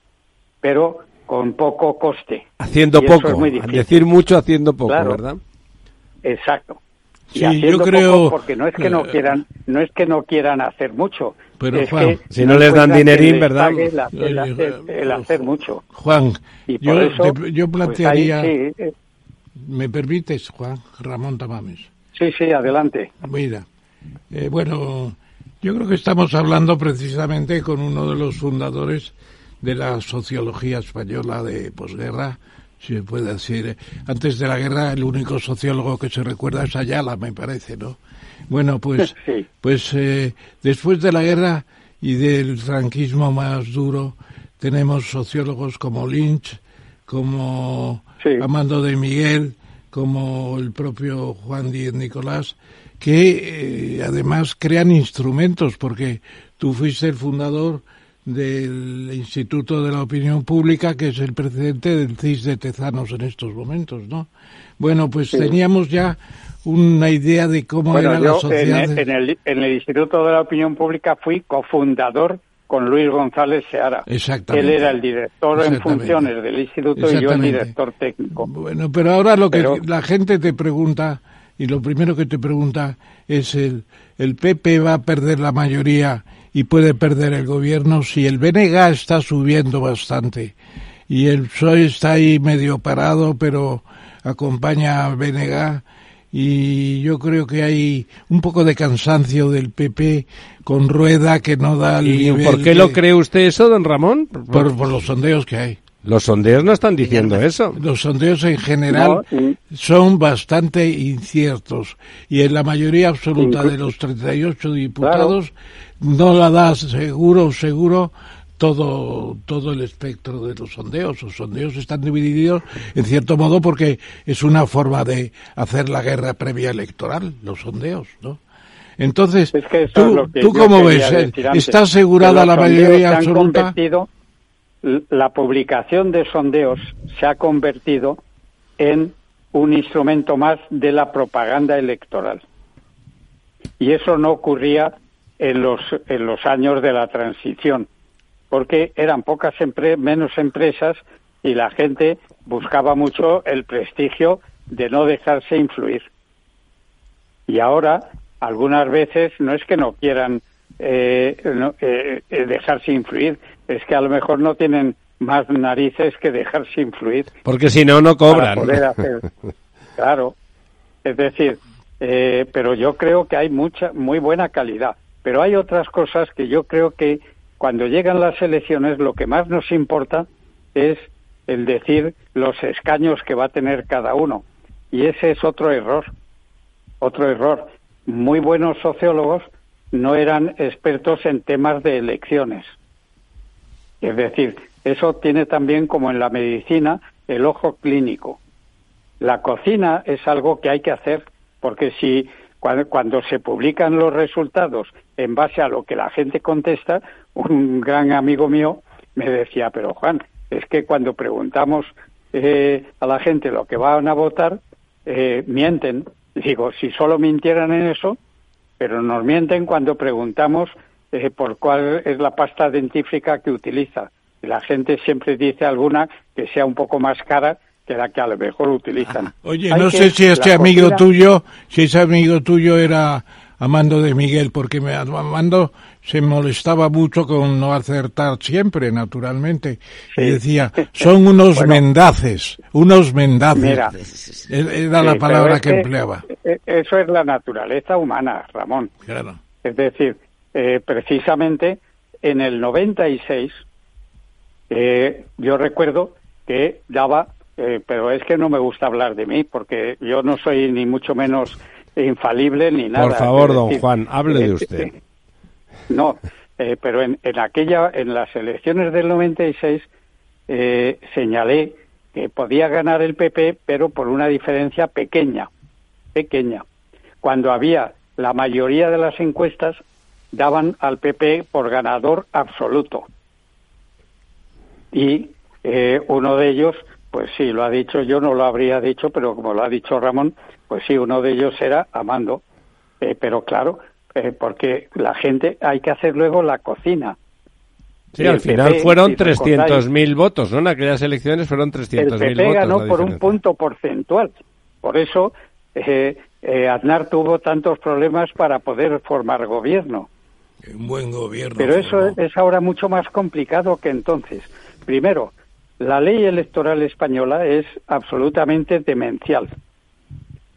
pero con poco coste. Haciendo poco. decir mucho haciendo poco, ¿verdad? Exacto. Sí, yo creo porque no es que no quieran, no es que no quieran hacer mucho. Pero Juan, si no, les dan dinerín, ¿verdad? El, hacer, mucho. Juan, yo, pues plantearía. ¿Me permites, Juan Ramón Tamames? Sí, sí, adelante. Mira, eh, bueno, yo creo que estamos hablando precisamente con uno de los fundadores de la sociología española de posguerra, se puede decir. Antes de la guerra, el único sociólogo que se recuerda es Ayala, me parece, ¿no? Bueno, pues, pues eh, después de la guerra y del franquismo más duro, tenemos sociólogos como Lynch, como Amando de Miguel, como el propio Juan Díez Nicolás, que eh, además crean instrumentos, porque tú fuiste el fundador del Instituto de la Opinión Pública, que es el presidente del CIS de Tezanos en estos momentos, ¿no? Bueno, pues teníamos ya una idea de cómo era la sociedad. En, en, el, en el Instituto de la Opinión Pública fui cofundador con Luis González Seara. Exactamente. Él era el director en funciones del instituto y yo el director técnico. Bueno, pero ahora lo que la gente te pregunta, y lo primero que te pregunta es el, el PP va a perder la mayoría y puede perder el gobierno si el BNG está subiendo bastante y el PSOE está ahí medio parado, pero acompaña a BNG y yo creo que hay un poco de cansancio del PP con Rueda que no da el ¿Y por qué lo cree usted eso, don Ramón? Por, por, los sondeos que hay. Los sondeos no están diciendo eso. Los sondeos en general son bastante inciertos y en la mayoría absoluta de los 38 diputados no la da seguro, seguro todo, todo el espectro de los sondeos. Los sondeos están divididos en cierto modo porque es una forma de hacer la guerra previa electoral, los sondeos, ¿no? Entonces, ¿tú, ¿tú cómo ves? ¿Está asegurada la mayoría absoluta? La publicación de sondeos se ha convertido en un instrumento más de la propaganda electoral. Y eso no ocurría en los, en los años de la transición porque eran pocas menos empresas y la gente buscaba mucho el prestigio de no dejarse influir. Y ahora, algunas veces, no es que no quieran eh, eh, eh, dejarse influir, es que a lo mejor no tienen más narices que dejarse influir. Porque si no, no cobran. Claro. Es decir, pero yo creo que hay mucha, muy buena calidad. Pero hay otras cosas que yo creo que cuando llegan las elecciones lo que más nos importa es el decir los escaños que va a tener cada uno. Y ese es otro error, otro error. Muy buenos sociólogos no eran expertos en temas de elecciones. Es decir, eso tiene también, como en la medicina, el ojo clínico. La cocina es algo que hay que hacer, porque si cuando, se publican los resultados en base a lo que la gente contesta, un gran amigo mío me decía, pero Juan, es que cuando preguntamos eh, a la gente lo que van a votar, eh, mienten. Digo, si solo mintieran en eso, pero nos mienten cuando preguntamos eh, por cuál es la pasta dentífrica que utiliza. Y la gente siempre dice alguna que sea un poco más cara que la que a lo mejor utilizan. Oye, no sé si este amigo tuyo, si ese amigo tuyo era Amando de Miguel, porque me, Amando se molestaba mucho con no acertar siempre, naturalmente. Y decía, son unos mendaces, unos mendaces. Era la palabra que, empleaba. E, eso es la naturaleza humana, Ramón. Claro. Es decir, eh, precisamente en el 96, eh, yo recuerdo que daba eh, pero es que no me gusta hablar de mí porque yo no soy ni mucho menos infalible ni nada. Por favor, don Juan, hable de eh, usted. Eh, no, pero en, en, aquella, en las elecciones del 96 señalé que podía ganar el PP, pero por una diferencia pequeña, pequeña. Cuando había la mayoría de las encuestas daban al PP por ganador absoluto. Y uno de ellos pues sí, lo ha dicho, yo no lo habría dicho, pero como lo ha dicho Ramón, pues sí, uno de ellos era Amando. Eh, pero claro, eh, porque la gente hay que hacer luego la cocina. Sí, al final fueron 300.000 votos, ¿no? En aquellas elecciones fueron 300.000 votos. El PP ganó por un punto porcentual. Por eso eh, Aznar tuvo tantos problemas para poder formar gobierno. Un buen gobierno. Pero eso es ahora mucho más complicado que entonces. Primero, la ley electoral española es absolutamente demencial,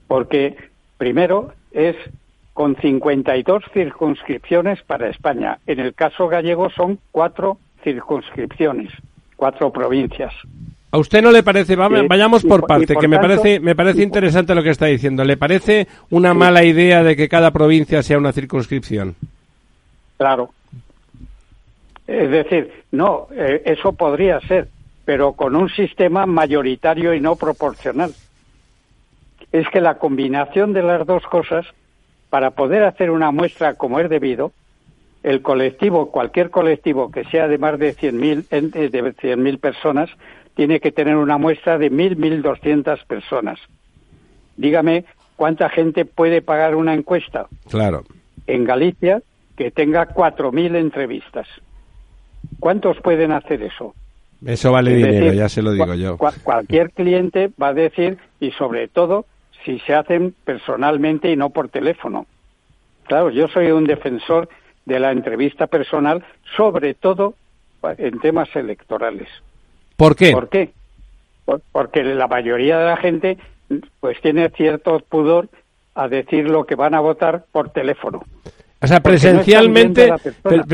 porque primero es con 52 circunscripciones para España. En el caso gallego son cuatro circunscripciones, cuatro provincias. ¿A usted no le parece, vayamos por parte, que me parece, me parece interesante lo que está diciendo, ¿le parece una mala idea de que cada provincia sea una circunscripción? Claro. Es decir, no, eh, eso podría ser, pero con un sistema mayoritario y no proporcional. Es que la combinación de las dos cosas, para poder hacer una muestra como es debido, el colectivo, cualquier colectivo que sea de más de 100.000 de 100.000 personas, tiene que tener una muestra de 1.000, 1.200 personas. Dígame cuánta gente puede pagar una encuesta. Claro. En Galicia, que tenga 4.000 entrevistas. ¿Cuántos pueden hacer eso? Eso vale dinero, ya se lo digo yo. cualquier cliente va a decir, y sobre todo, si se hacen personalmente y no por teléfono. Claro, yo soy un defensor de la entrevista personal, sobre todo en temas electorales. ¿Por qué? ¿Por qué? porque la mayoría de la gente pues tiene cierto pudor a decir lo que van a votar por teléfono. O sea, presencialmente,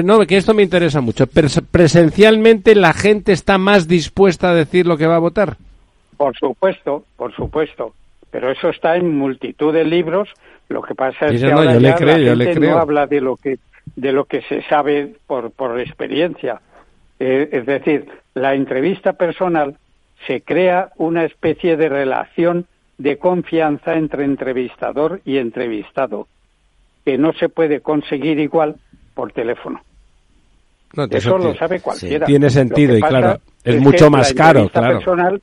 no, que esto me interesa mucho. Presencialmente la gente está más dispuesta a decir lo que va a votar. Por supuesto, por supuesto. Pero eso está en multitud de libros. Lo que pasa es que ahora la gente no habla de lo que de lo que se sabe por por experiencia. Eh, es decir, la entrevista personal se crea una especie de relación de confianza entre entrevistador y entrevistado que no se puede conseguir igual por teléfono. Eso lo sabe cualquiera. tiene sentido y claro, es, mucho más caro, claro. Personal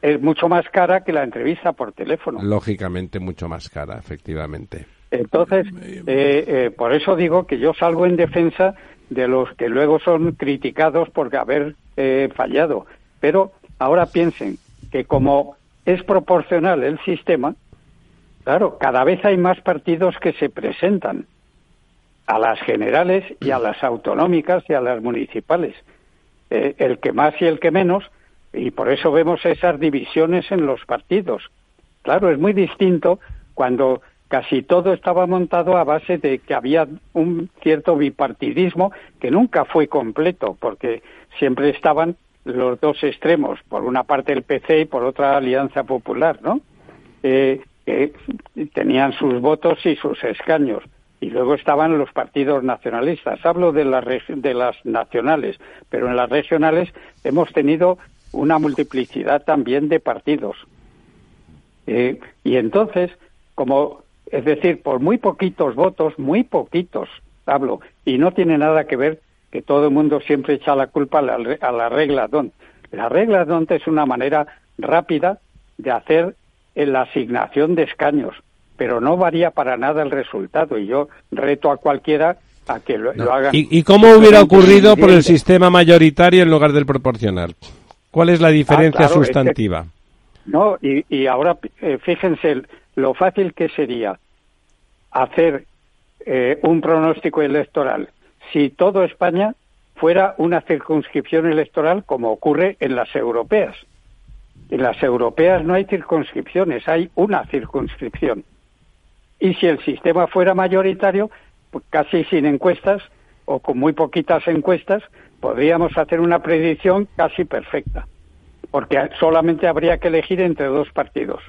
es mucho más cara que la entrevista por teléfono. Lógicamente mucho más cara, efectivamente. Entonces, eh, eh, por eso digo que yo salgo en defensa de los que luego son criticados por haber eh, fallado. Pero ahora piensen que como es proporcional el sistema, Claro, cada vez hay más partidos que se presentan a las generales y a las autonómicas y a las municipales. Eh, el que más y el que menos, y por eso vemos esas divisiones en los partidos. Claro, es muy distinto cuando casi todo estaba montado a base de que había un cierto bipartidismo que nunca fue completo, porque siempre estaban los dos extremos, por una parte el PC y por otra Alianza Popular, ¿no? Eh, que tenían sus votos y sus escaños. Y luego estaban los partidos nacionalistas. Hablo de las, de las nacionales, pero en las regionales hemos tenido una multiplicidad también de partidos. Eh, y entonces, como, es decir, por muy poquitos votos, muy poquitos, hablo, y no tiene nada que ver que todo el mundo siempre echa la culpa a la, a la regla DONT. La regla DONT es una manera rápida de hacer en la asignación de escaños, pero no varía para nada el resultado y yo reto a cualquiera a que lo, hagan. ¿Y, cómo hubiera ocurrido por el sistema mayoritario en lugar del proporcional? ¿Cuál es la diferencia ah, sustantiva? no, y, ahora eh, fíjense lo fácil que sería hacer eh, un pronóstico electoral si todo España fuera una circunscripción electoral como ocurre en las europeas. En las europeas no hay circunscripciones, hay una circunscripción. Y si el sistema fuera mayoritario, pues casi sin encuestas o con muy poquitas encuestas, podríamos hacer una predicción casi perfecta, porque solamente habría que elegir entre dos partidos.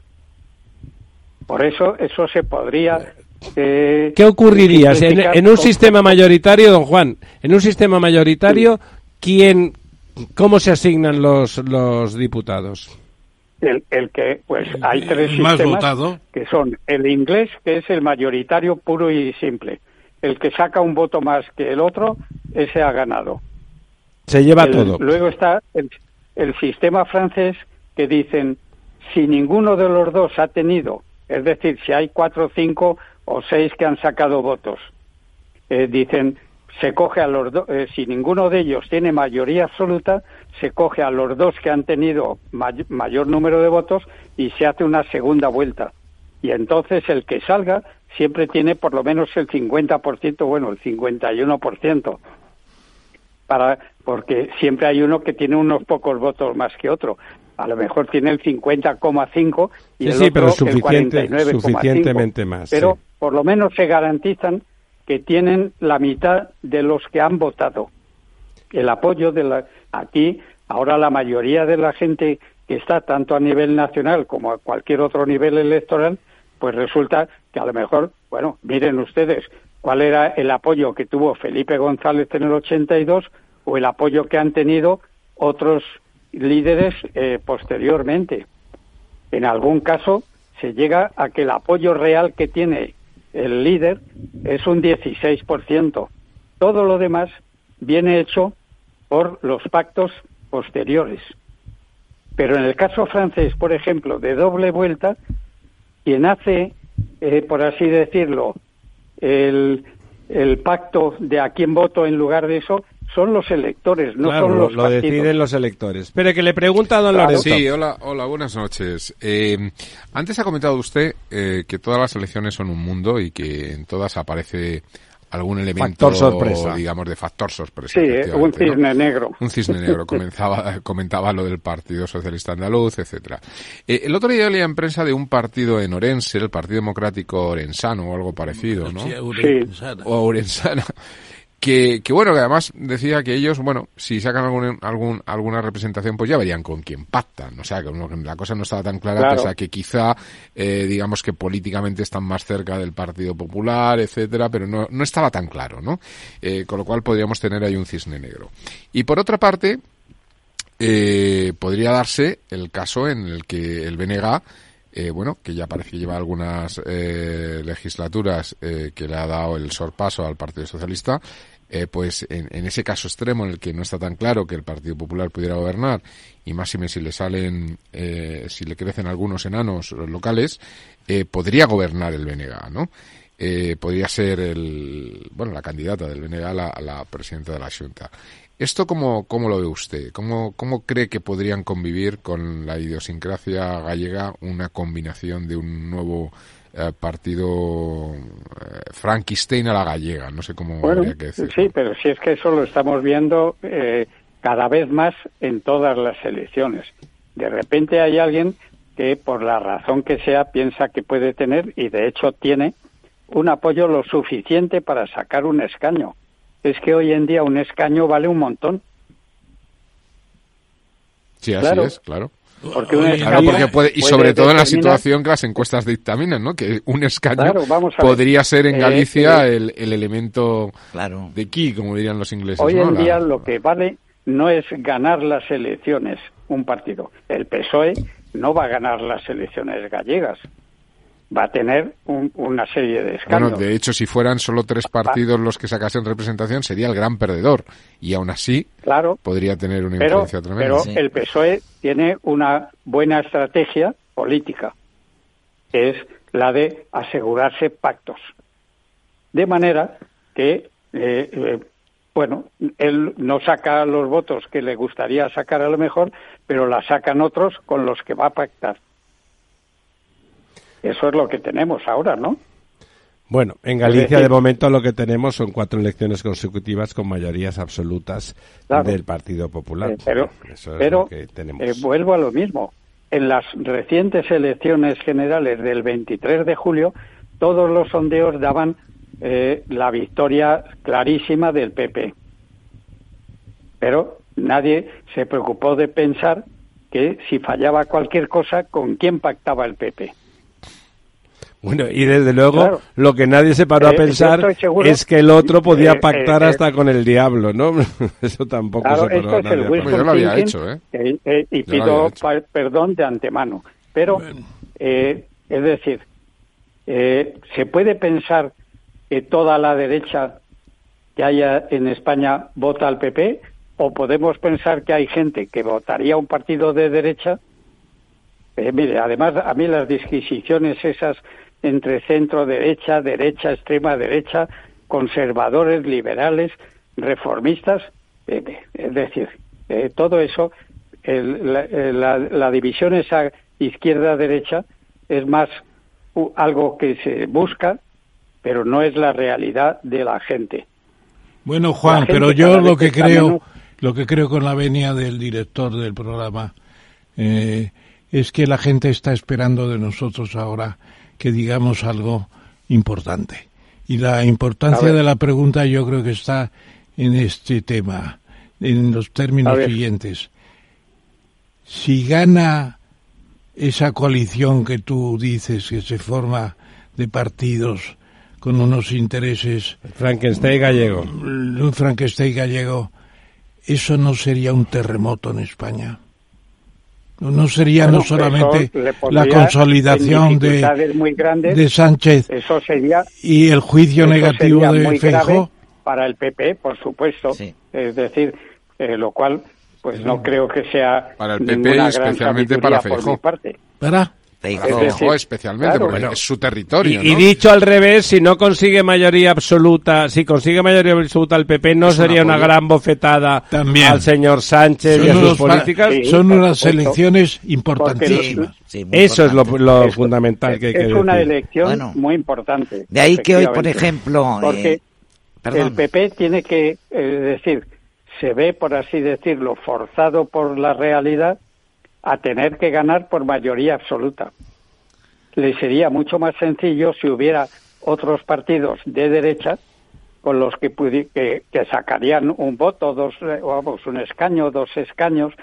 Por eso, eso se podría. Eh, ¿Qué ocurriría en, un sistema mayoritario, don Juan? En un sistema mayoritario, ¿quién, ¿cómo se asignan los, los diputados? El, que, pues hay tres sistemas que son el inglés, que es el mayoritario puro y simple. El que saca un voto más que el otro, ese ha ganado. Se lleva todo. Luego está el, el sistema francés que dicen, si ninguno de los dos ha tenido, es decir, si hay cuatro, cinco o seis que han sacado votos, eh, dicen, se coge a los dos, eh, si ninguno de ellos tiene mayoría absoluta, se coge a los dos que han tenido mayor número de votos y se hace una segunda vuelta. Y entonces el que salga siempre tiene por lo menos el 50%, bueno, el 51%. Para, porque siempre hay uno que tiene unos pocos votos más que otro. A lo mejor tiene el 50,5 y el otro el suficientemente más. Pero por lo menos se garantizan que tienen la mitad de los que han votado. El apoyo de la aquí Ahora la mayoría de la gente que está tanto a nivel nacional como a cualquier otro nivel electoral, pues resulta que a lo mejor, bueno, miren ustedes cuál era el apoyo que tuvo Felipe González en el 82 o el apoyo que han tenido otros líderes eh, posteriormente. En algún caso se llega a que el apoyo real que tiene el líder es un 16%. Todo lo demás viene hecho por los pactos posteriores. Pero en el caso francés, por ejemplo, de doble vuelta, quien hace, eh, por así decirlo, el, el pacto de a quién voto en lugar de eso son los electores, no son los lo deciden los electores. Espere, que le pregunta a don Lorenzo. Sí, hola, hola, buenas noches. Eh, antes ha comentado usted eh, que todas las elecciones son un mundo y que en todas aparece algún elemento, sorpresa. digamos, de factor sorpresa. Sí, un cisne negro. Un cisne negro. Comenzaba, comentaba lo del Partido Socialista Andaluz, etcétera. Eh, el otro día leía en prensa de un partido en Orense, el Partido Democrático Orensano o algo parecido, ¿no? Sí, Urensana. O Orensana. Que, que, bueno, que además decía que ellos, bueno, si sacan algún, algún, alguna representación, pues ya verían con quién pactan. O sea, que la cosa no estaba tan clara, Claro. pese a que quizá, eh, digamos que políticamente están más cerca del Partido Popular, etcétera, pero no, no estaba tan claro, ¿no? Eh, con lo cual podríamos tener ahí un cisne negro. Y por otra parte, eh, podría darse el caso en el que el BNG, eh, bueno, que ya parece que lleva algunas eh, legislaturas eh, que le ha dado el sorpaso al Partido Socialista, eh, pues en, en, ese caso extremo en el que no está tan claro que el Partido Popular pudiera gobernar y máxime si le salen, eh, si le crecen algunos enanos locales, eh, podría gobernar el BNG, ¿no? Eh, podría ser el, bueno, la candidata del BNG a la, a la presidenta de la Junta. ¿Esto cómo, cómo lo ve usted? ¿Cómo, ¿Cómo cree que podrían convivir con la idiosincrasia gallega una combinación de un nuevo eh, partido eh, Frankenstein a la gallega? No sé cómo Bueno, habría que decirlo. sí, pero si es que eso lo estamos viendo eh, cada vez más en todas las elecciones. De repente hay alguien que, por la razón que sea, piensa que puede tener, y de hecho tiene, un apoyo lo suficiente para sacar un escaño. Es que hoy en día un escaño vale un montón. Sí, así claro. es, claro. Porque un Claro, porque puede, y puede sobre todo en la situación que las encuestas dictaminan, ¿no? Que un escaño Claro, vamos a ver. podría ser en Eh, Galicia eh, el, el elemento Claro. de key, como dirían los ingleses. Hoy ¿no? en La- día lo que vale no es ganar las elecciones un partido. El PSOE no va a ganar las elecciones gallegas. Va a tener un- una serie de escaños. Bueno, de hecho, si fueran solo tres partidos los que sacasen representación, sería el gran perdedor. Y aún así, claro, podría tener una pero, influencia tremenda. pero Sí. el PSOE tiene una buena estrategia política, que es la de asegurarse pactos. De manera que, eh, eh, bueno, él no saca los votos que le gustaría sacar a lo mejor, pero la sacan otros con los que va a pactar. Eso es lo que tenemos ahora, ¿no? Bueno, en Galicia de momento lo que tenemos son cuatro elecciones consecutivas con mayorías absolutas Claro. del Partido Popular. Eh, pero Eso es pero lo que tenemos. eh, vuelvo a lo mismo. En las recientes elecciones generales del 23 de julio, todos los sondeos daban eh, la victoria clarísima del PP. Pero nadie se preocupó de pensar que si fallaba cualquier cosa, ¿con quién pactaba el PP? Bueno, y desde luego Claro. lo que nadie se paró Eh, a pensar es que el otro podía Eh, pactar eh, eh, hasta con el diablo, ¿no? Eso tampoco Claro, se paró esto es nadie el pensar. Yo lo había hecho, ¿eh? eh, eh, y pido perdón de antemano. Pero, eh, es decir, eh, ¿se puede pensar que toda la derecha que haya en España vota al PP? ¿O podemos pensar que hay gente que votaría a un partido de derecha? Eh, mire, además, a mí las disquisiciones esas entre centro derecha, derecha, extrema derecha, conservadores, liberales, reformistas, eh, es decir, eh, todo eso, el- la, eh, la- la división esa izquierda-derecha es más u- algo que se busca, pero no es la realidad de la gente. Bueno, Juan, gente pero yo lo que creo, menos- lo que creo con la venia del director del programa eh, es que la gente está esperando de nosotros ahora que digamos algo importante. Y la importancia de la pregunta yo creo que está en este tema, en los términos siguientes. si gana esa coalición que tú dices que se forma de partidos con unos intereses... Frankenstein gallego. Un Frankenstein gallego, ¿eso no sería un terremoto en España? No sería no solamente la consolidación de, muy grandes, de Sánchez eso sería, y el juicio negativo de Feijóo. para el PP, por supuesto. Es decir, eh, lo cual, pues no creo que sea para el PP y especialmente para Feijóo. ¿Para? Feijóo especialmente, porque es su territorio. Y, dicho al revés, si no consigue mayoría absoluta, si consigue mayoría absoluta el PP, no sería una, gran bofetada al señor Sánchez y a sus políticas. son unas elecciones importantísimas. Eso es lo, fundamental que hay que Es una elección muy importante. De ahí que hoy, por ejemplo, porque eh, el PP tiene que, es decir, se ve, por así decirlo, forzado por la realidad a tener que ganar por mayoría absoluta. Le sería mucho más sencillo si hubiera otros partidos de derecha con los que, que, que sacarían un voto, dos, eh, vamos, un escaño, dos escaños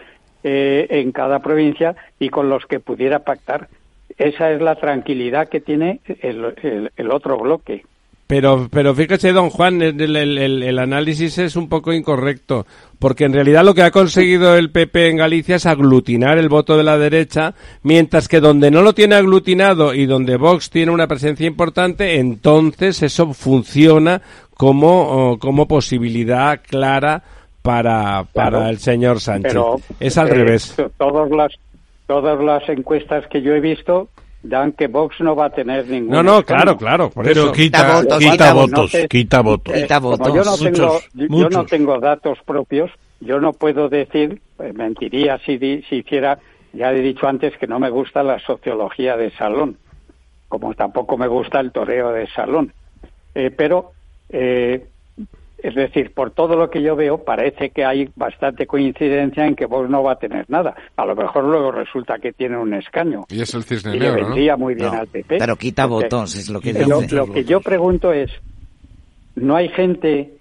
eh, en cada provincia y con los que pudiera pactar. Esa es la tranquilidad que tiene el otro bloque. Pero, pero fíjese, don Juan, el, el, análisis es un poco incorrecto, porque en realidad lo que ha conseguido el PP en Galicia es aglutinar el voto de la derecha, mientras que donde no lo tiene aglutinado y donde Vox tiene una presencia importante, entonces eso funciona como, como posibilidad clara para, para el señor Sánchez. es al eh, revés. Todas las, todas las encuestas que yo he visto dan que Vox no va a tener ningún. No, no, claro, claro. Pero quita, votos, quita, votos, quita votos. Quita votos. yo no, tengo, yo no tengo datos propios, yo no puedo decir, pues, mentiría si, si hiciera, ya he dicho antes que no me gusta la sociología de salón, como tampoco me gusta el toreo de salón. Eh, pero eh, es decir, por todo lo que yo veo, parece que hay bastante coincidencia en que Vox no va a tener nada. A lo mejor luego resulta que tiene un escaño. Y es el cisne negro, le vendría muy bien al PP. Pero quita votos, es lo que dice. Lo, lo que yo pregunto es, ¿no hay gente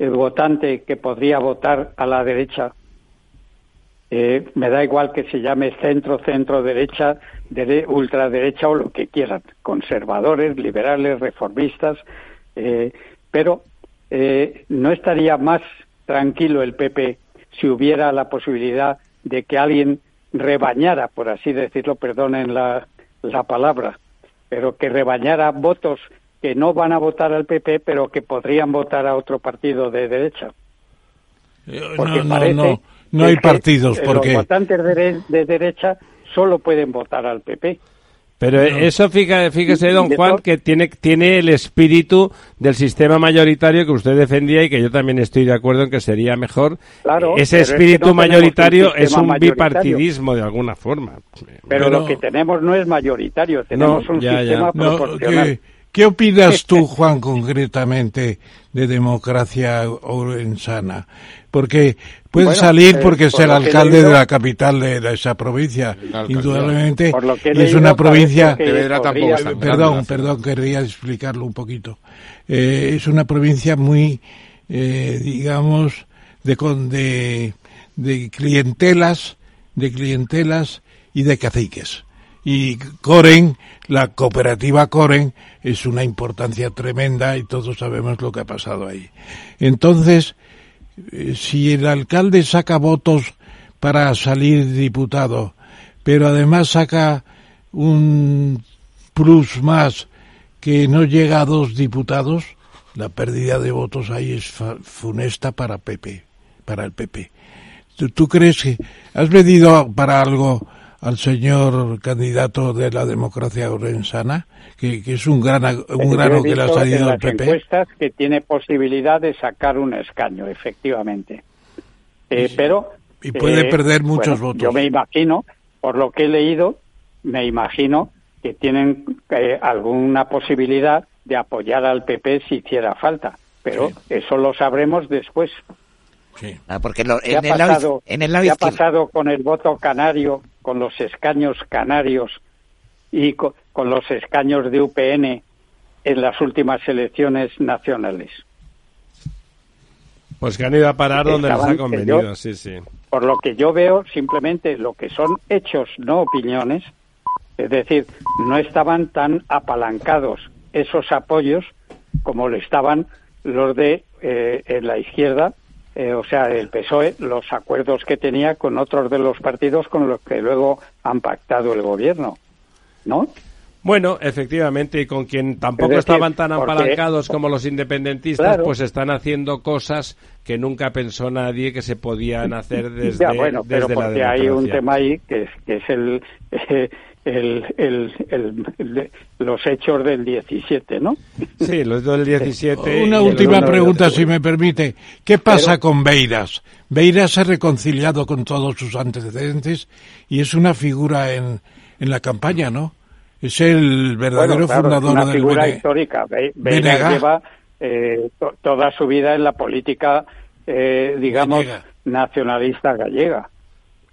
el votante que podría votar a la derecha? Eh, me da igual que se llame centro, centro derecha, de, ultraderecha o lo que quieran, conservadores, liberales, reformistas, eh, pero eh, ¿no estaría más tranquilo el PP si hubiera la posibilidad de que alguien rebañara, por así decirlo, perdonen la, la palabra, pero que rebañara votos que no van a votar al PP, pero que podrían votar a otro partido de derecha? Eh, porque no, no, no, no hay partidos, porque... Los votantes de, de derecha solo pueden votar al PP. Pero eso, fíjese, don Juan, que tiene, tiene el espíritu del sistema mayoritario que usted defendía y que yo también estoy de acuerdo en que sería mejor. Ese espíritu mayoritario es un bipartidismo de alguna forma. Pero, lo que tenemos no es mayoritario, tenemos un sistema proporcional. ¿Qué opinas tú, Juan, concretamente de democracia orensana? Porque puede salir eh, porque es el alcalde de la capital de, esa provincia. Indudablemente es una provincia... perdón, perdón, querría explicarlo un poquito. Eh, es una provincia muy, eh, digamos, de, de, de clientelas, de clientelas y de caciques y Coren, la cooperativa Coren, es una importancia tremenda y todos sabemos lo que ha pasado ahí. Entonces, eh, si el alcalde saca votos para salir diputado, pero además saca un plus más que no llega a dos diputados, la pérdida de votos ahí es funesta para Pepe, para el PP. ¿Tú, ¿Tú, crees que has venido para algo al señor candidato de la democracia orensana, que, es un, gran, un grano que le ha salido al PP. encuestas que tiene posibilidad de sacar un escaño, efectivamente. Eh, pero y puede eh, perder muchos votos. Yo me imagino, por lo que he leído, me imagino que tienen eh, alguna posibilidad de apoyar al PP si hiciera falta, pero eso lo sabremos después. Sí. Ah, porque en, el pasado, en el ¿qué ha pasado con el voto canario con los escaños canarios y con, los escaños de UPN en las últimas elecciones nacionales. Pues que han ido a parar donde les ha convenido, sí, sí. por lo que yo veo simplemente lo que son hechos, no opiniones, es decir, no estaban tan apalancados esos apoyos como lo estaban los de eh, en la izquierda, eh, o sea, el PSOE, los acuerdos que tenía con otros de los partidos con los que luego han pactado el gobierno, ¿no? Bueno, efectivamente, y con quien tampoco estaban tan apalancados como los independentistas, pues están haciendo cosas que nunca pensó nadie que se podían hacer desde, ya, bueno, pero porque hay un tema ahí que es, que es el, el, los hechos del 17, ¿no? Sí, los del 17. Una última pregunta, si me permite. ¿Qué pasa con Beiras? Beiras se ha reconciliado con todos sus antecedentes y es una figura en, en la campaña, ¿no? Es el verdadero fundador una del figura histórica. Vega lleva eh, toda su vida en la política, eh, digamos, nacionalista gallega.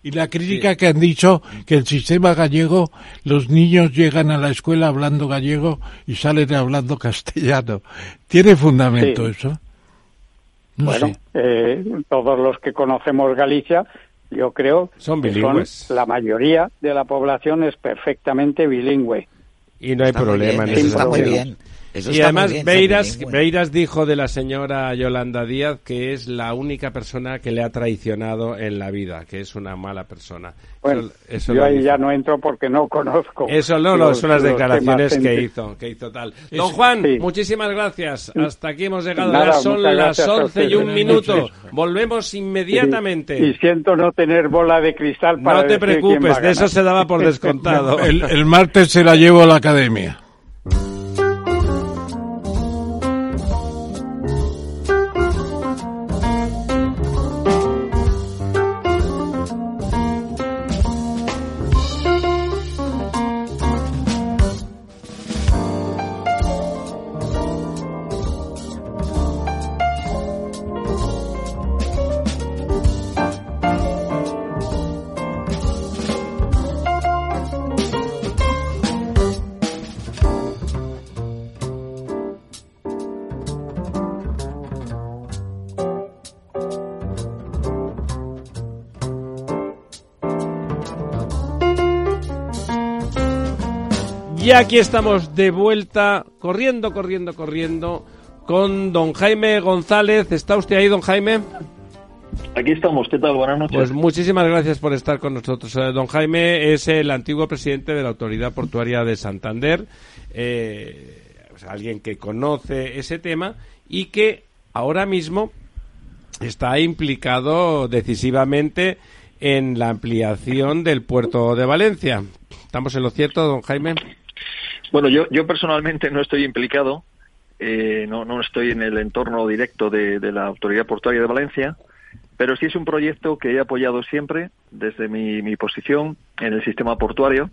Y la crítica que han dicho que el sistema gallego, los niños llegan a la escuela hablando gallego y salen hablando castellano. ¿Tiene fundamento eso? bueno, eh, todos los que conocemos Galicia yo creo son que la mayoría de la población es perfectamente bilingüe. Y no hay problema en eso. Está muy bien y además Beiras, dijo de la señora Yolanda Díaz que es la única persona que le ha traicionado en la vida, que es una mala persona. Bueno, eso, yo ahí ya no entro porque no conozco. Eso no, no son las declaraciones que hizo, que hizo tal. Don Juan, muchísimas gracias. Hasta aquí hemos llegado. ya son las once y un minuto. Volvemos inmediatamente. Y, siento no tener bola de cristal para No te preocupes, de eso se daba por descontado. el, el martes se la llevo a la academia. Y aquí estamos de vuelta, corriendo, corriendo, corriendo, con don Jaime González. ¿Está usted ahí, don Jaime? Aquí estamos, ¿qué tal? Buenas noches. Pues muchísimas gracias por estar con nosotros. Eh, don Jaime es el antiguo presidente de la Autoridad Portuaria de Santander, eh, alguien que conoce ese tema y que ahora mismo está implicado decisivamente en la ampliación del puerto de Valencia. ¿Estamos en lo cierto, don Jaime? Bueno, yo, yo personalmente no estoy implicado, eh, no, no estoy en el entorno directo de, la Autoridad Portuaria de Valencia, pero sí es un proyecto que he apoyado siempre desde mi, mi posición en el sistema portuario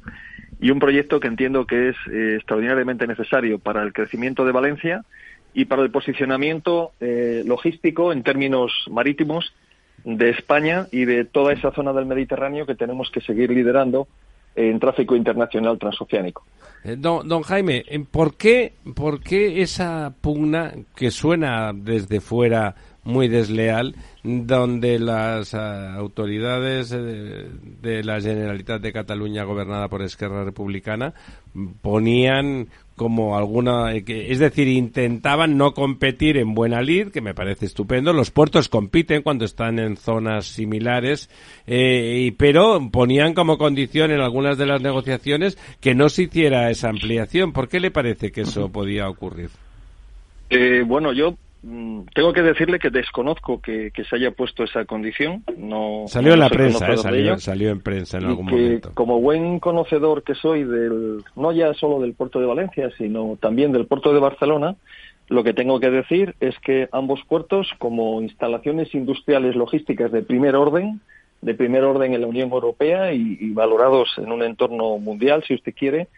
y un proyecto que entiendo que es eh, extraordinariamente necesario para el crecimiento de Valencia y para el posicionamiento eh, logístico en términos marítimos de España y de toda esa zona del Mediterráneo que tenemos que seguir liderando en tráfico internacional transoceánico. Eh, don, Jaime, eh, ¿por qué, ¿por qué esa pugna que suena desde fuera muy desleal, donde las ah, autoridades eh, de la Generalitat de Cataluña, gobernada por Esquerra Republicana, ponían como alguna, es decir, intentaban no competir en buena lid, que me parece estupendo. Los puertos compiten cuando están en zonas similares, eh, pero ponían como condición en algunas de las negociaciones que no se hiciera esa ampliación. ¿Por qué le parece que eso podía ocurrir? Eh, bueno, yo tengo que decirle que desconozco que, se haya puesto esa condición. No, salió en la prensa, eh, salió, en prensa en algún momento. Como buen conocedor que soy del, no ya solo del puerto de Valencia, sino también del puerto de Barcelona, lo que tengo que decir es que ambos puertos, como instalaciones industriales logísticas de primer orden, de primer orden en la Unión Europea y valorados en un entorno mundial, si usted quiere,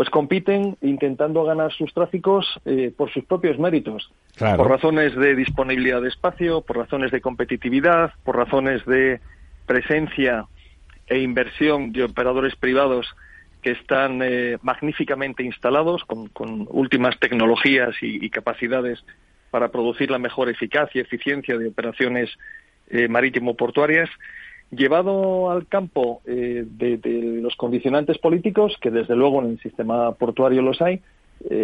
pues compiten intentando ganar sus tráficos eh, por sus propios méritos, por razones de disponibilidad de espacio, por razones de competitividad, por razones de presencia e inversión de operadores privados que están eh, magníficamente instalados con, últimas tecnologías y, capacidades para producir la mejor eficacia y eficiencia de operaciones eh, marítimo-portuarias Llevado al campo de, los condicionantes políticos, que desde luego en el sistema portuario los hay,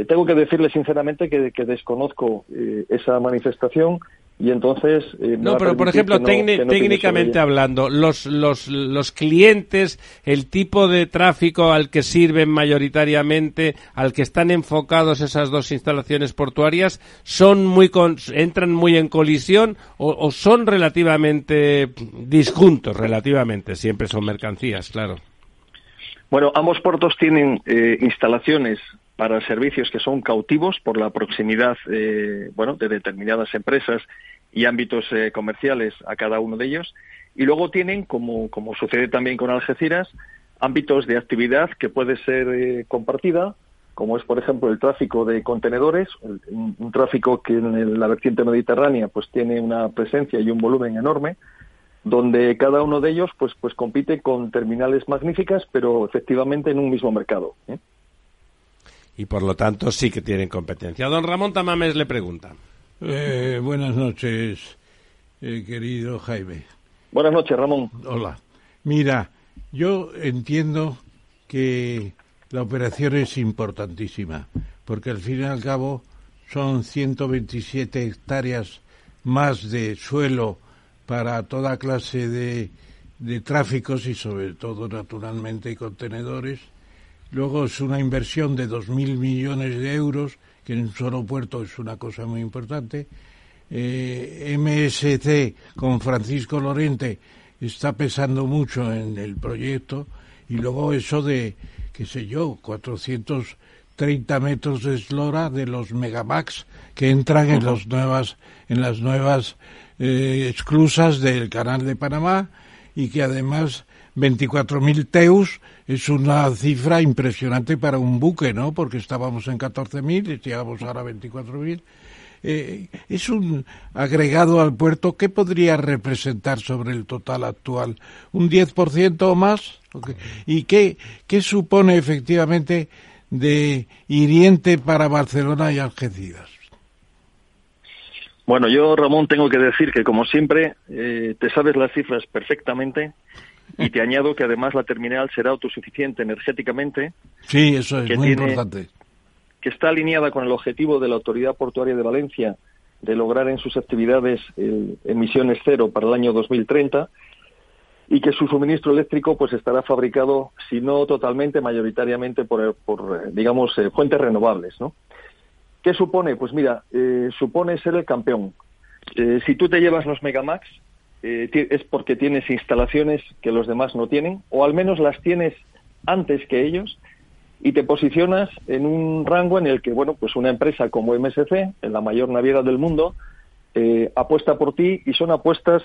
tengo que decirle sinceramente que desconozco esa manifestación y entonces... Eh, no, pero por ejemplo, técnicamente hablando, los, los, los clientes, el tipo de tráfico al que sirven mayoritariamente, al que están enfocados esas dos instalaciones portuarias, son muy entran muy en colisión o, son relativamente disjuntos, relativamente, siempre son mercancías, claro. Bueno, ambos puertos tienen eh, instalaciones para servicios que son cautivos por la proximidad eh, bueno, de determinadas empresas y ámbitos eh, comerciales a cada uno de ellos. Y luego tienen, como, como sucede también con Algeciras, ámbitos de actividad que puede ser eh, compartida, como es, por ejemplo, el tráfico de contenedores, un, tráfico que en la vertiente mediterránea pues tiene una presencia y un volumen enorme, donde cada uno de ellos pues, pues compite con terminales magníficas, pero efectivamente en un mismo mercado y por lo tanto sí que tienen competencia. Don Ramón Tamames le pregunta. Eh, buenas noches, eh, querido Jaime. Buenas noches, Ramón. Hola. Mira, yo entiendo que la operación es importantísima, porque al fin y al cabo son 127 hectáreas más de suelo para toda clase de, de tráficos y sobre todo naturalmente contenedores Luego es una inversión de 2.000 millones de euros, que en un solo puerto es una cosa muy importante. Eh, MSC con Francisco Lorente está pesando mucho en el proyecto y luego eso de, qué sé yo, 430 metros de eslora de los Megamax que entran en, los nuevas, en las nuevas eh, esclusas del Canal de Panamá y que además 24.000 teus es una cifra impresionante para un buque, ¿no? Porque estábamos en 14.000 y llegamos ahora a 24.000. Eh, es un agregado al puerto que podría representar sobre el total actual un 10% o más y qué, qué supone efectivamente de hiriente para Barcelona y Algeciras. Bueno, yo Ramón tengo que decir que como siempre eh, te sabes las cifras perfectamente y te añado que además la terminal será autosuficiente energéticamente. Sí, eso es muy importante. Que está alineada con el objetivo de la Autoridad Portuaria de Valencia de lograr en sus actividades emisiones cero para el año 2030 y que su suministro eléctrico pues estará fabricado, si no totalmente, mayoritariamente por, por digamos, eh, fuentes renovables, ¿no? ¿Qué supone? Pues mira, eh, supone ser el campeón. Eh, si tú te llevas los Megamax, eh, es porque tienes instalaciones que los demás no tienen, o al menos las tienes antes que ellos, y te posicionas en un rango en el que, bueno, pues una empresa como MSC, la mayor naviera del mundo, eh, apuesta por ti y son apuestas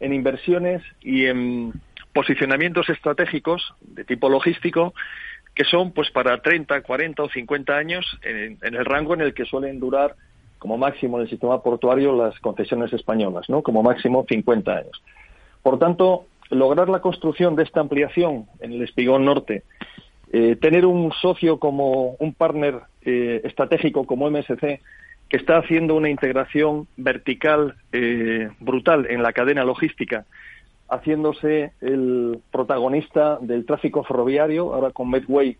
en inversiones y en posicionamientos estratégicos de tipo logístico que son pues para 30, 40 o 50 años en el rango en el que suelen durar como máximo en el sistema portuario las concesiones españolas, ¿no? Como máximo 50 años. Por tanto, lograr la construcción de esta ampliación en el Espigón Norte, eh, tener un socio como un partner eh, estratégico como MSC, que está haciendo una integración vertical eh, brutal en la cadena logística, haciéndose el protagonista del tráfico ferroviario, ahora con Medway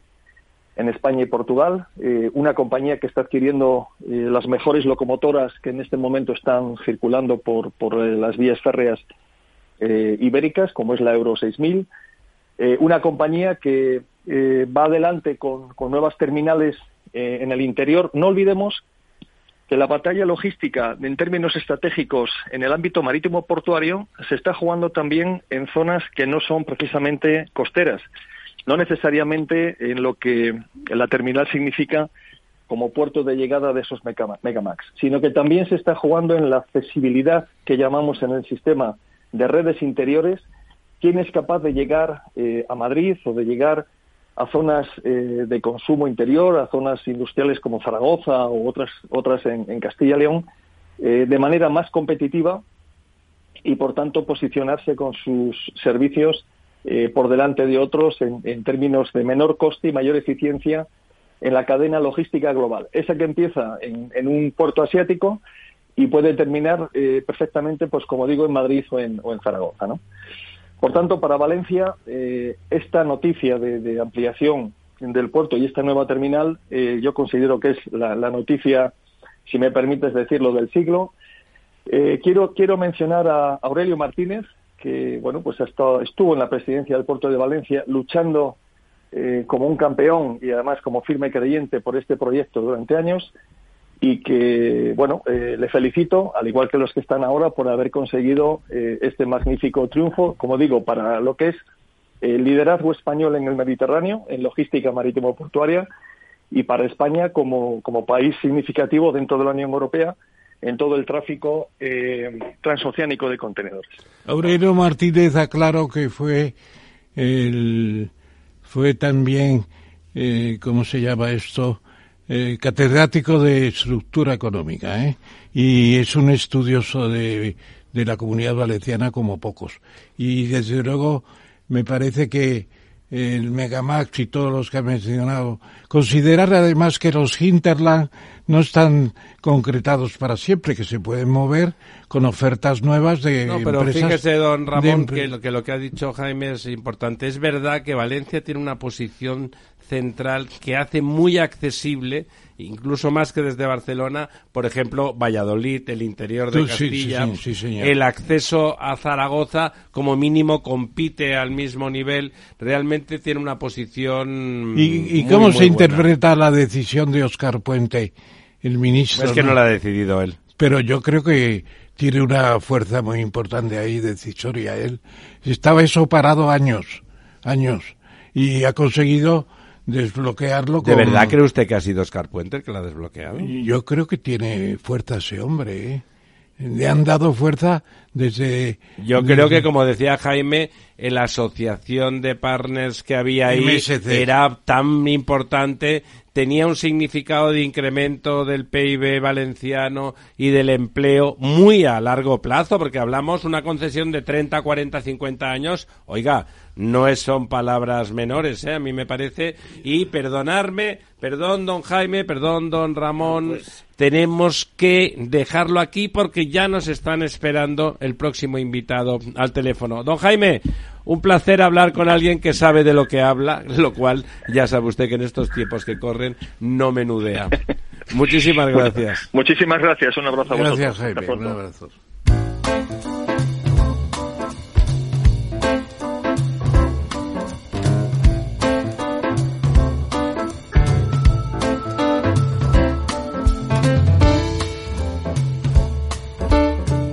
en España y Portugal, eh, una compañía que está adquiriendo eh, las mejores locomotoras que en este momento están circulando por, por eh, las vías férreas ibéricas, como es la Euro 6000, una compañía que va adelante con, con nuevas terminales en el interior. No olvidemos que la batalla logística en términos estratégicos en el ámbito marítimo portuario se está jugando también en zonas que no son precisamente costeras no necesariamente en lo que la terminal significa como puerto de llegada de esos Megamax, sino que también se está jugando en la accesibilidad que llamamos en el sistema de redes interiores, quién es capaz de llegar eh, a Madrid o de llegar a zonas eh, de consumo interior, a zonas industriales como Zaragoza o otras, otras en, Castilla y León, eh, de manera más competitiva y, por tanto, posicionarse con sus servicios eh, por delante de otros en, términos de menor coste y mayor eficiencia en la cadena logística global. Esa que empieza en, un puerto asiático y puede terminar eh, perfectamente, pues como digo, en Madrid o en, Zaragoza. ¿no? Por tanto, para Valencia, eh, esta noticia de, ampliación del puerto y esta nueva terminal, yo considero que es la, noticia, si me permites decirlo, del siglo. Quiero, quiero mencionar a Aurelio Martínez, que bueno, pues estuvo en la presidencia del puerto de Valencia luchando como un campeón y además como firme creyente por este proyecto durante años y que, bueno, eh, le felicito, al igual que los que están ahora, por haber conseguido eh, este magnífico triunfo, como digo, para lo que es el liderazgo español en el Mediterráneo, en logística marítimo-portuaria, y para España como, como país significativo dentro de la Unión Europea en todo el tráfico eh, transoceánico de contenedores. Aurelio Martínez aclaró que fue fue también, eh, ¿cómo se llama esto? Eh, catedrático de estructura económica, ¿eh? y es un estudioso de, de la comunidad valenciana como pocos. Y desde luego me parece que el Megamax y todos los que ha mencionado, considerar además que los hinterland no están concretados para siempre, que se pueden mover con ofertas nuevas de no, pero fíjese, don Ramón, que lo, que lo que ha dicho Jaime es importante. Es verdad que Valencia tiene una posición central que hace muy accesible, incluso más que desde Barcelona, por ejemplo, Valladolid, el interior de Castilla, el acceso a Zaragoza como mínimo compite al mismo nivel, realmente tiene una posición. ¿Y, cómo se interpreta la decisión de Oscar Puente, el ministro? Es que no la ha decidido él. Pero yo creo que tiene una fuerza muy importante ahí decisoria. Él estaba eso parado años, años, y ha conseguido desbloquearlo. ¿De verdad cree usted que ha sido Oscar Puente el que lo ha desbloqueado? Yo creo que tiene fuerza ese hombre. ¿eh? Le han dado fuerza desde... Yo creo que, como decía Jaime, la asociación de partners que había ahí era tan importante tenía un significado de incremento del PIB valenciano y del empleo muy a largo plazo, porque hablamos una concesión de 30, 40, 50 años. Oiga, no son palabras menores, ¿eh? a mí me parece. Y perdonarme, perdón, don Jaime, perdón, don Ramón, pues. tenemos que dejarlo aquí porque ya nos están esperando el próximo invitado al teléfono. Don Jaime, un placer hablar con alguien que sabe de lo que habla, lo cual ya sabe usted que en estos tiempos que corren no menudea. Muchísimas gracias. Muchísimas gracias. Un abrazo a vosotros. Gracias, Jaime. Un abrazo.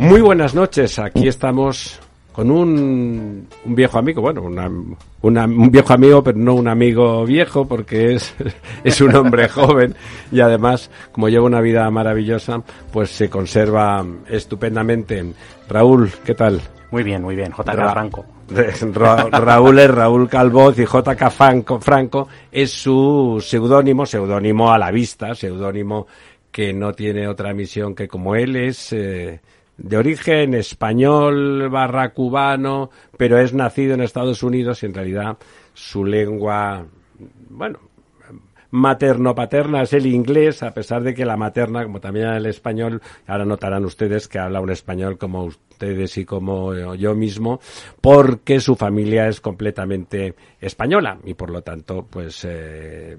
Muy buenas noches, aquí estamos con un, un viejo amigo, bueno, un viejo amigo, pero no un amigo viejo, porque es, es un hombre joven y además, como lleva una vida maravillosa, pues se conserva estupendamente. Raúl, ¿qué tal? Muy bien, muy bien, JK Franco. Raúl es Raúl Calvoz y JK Franco, Franco es su seudónimo, seudónimo a la vista, seudónimo que no tiene otra misión que como él es... Eh, de origen español barra cubano, pero es nacido en Estados Unidos y en realidad su lengua, bueno, materno-paterna es el inglés, a pesar de que la materna, como también el español, ahora notarán ustedes que habla un español como ustedes y como yo mismo, porque su familia es completamente española y por lo tanto, pues eh,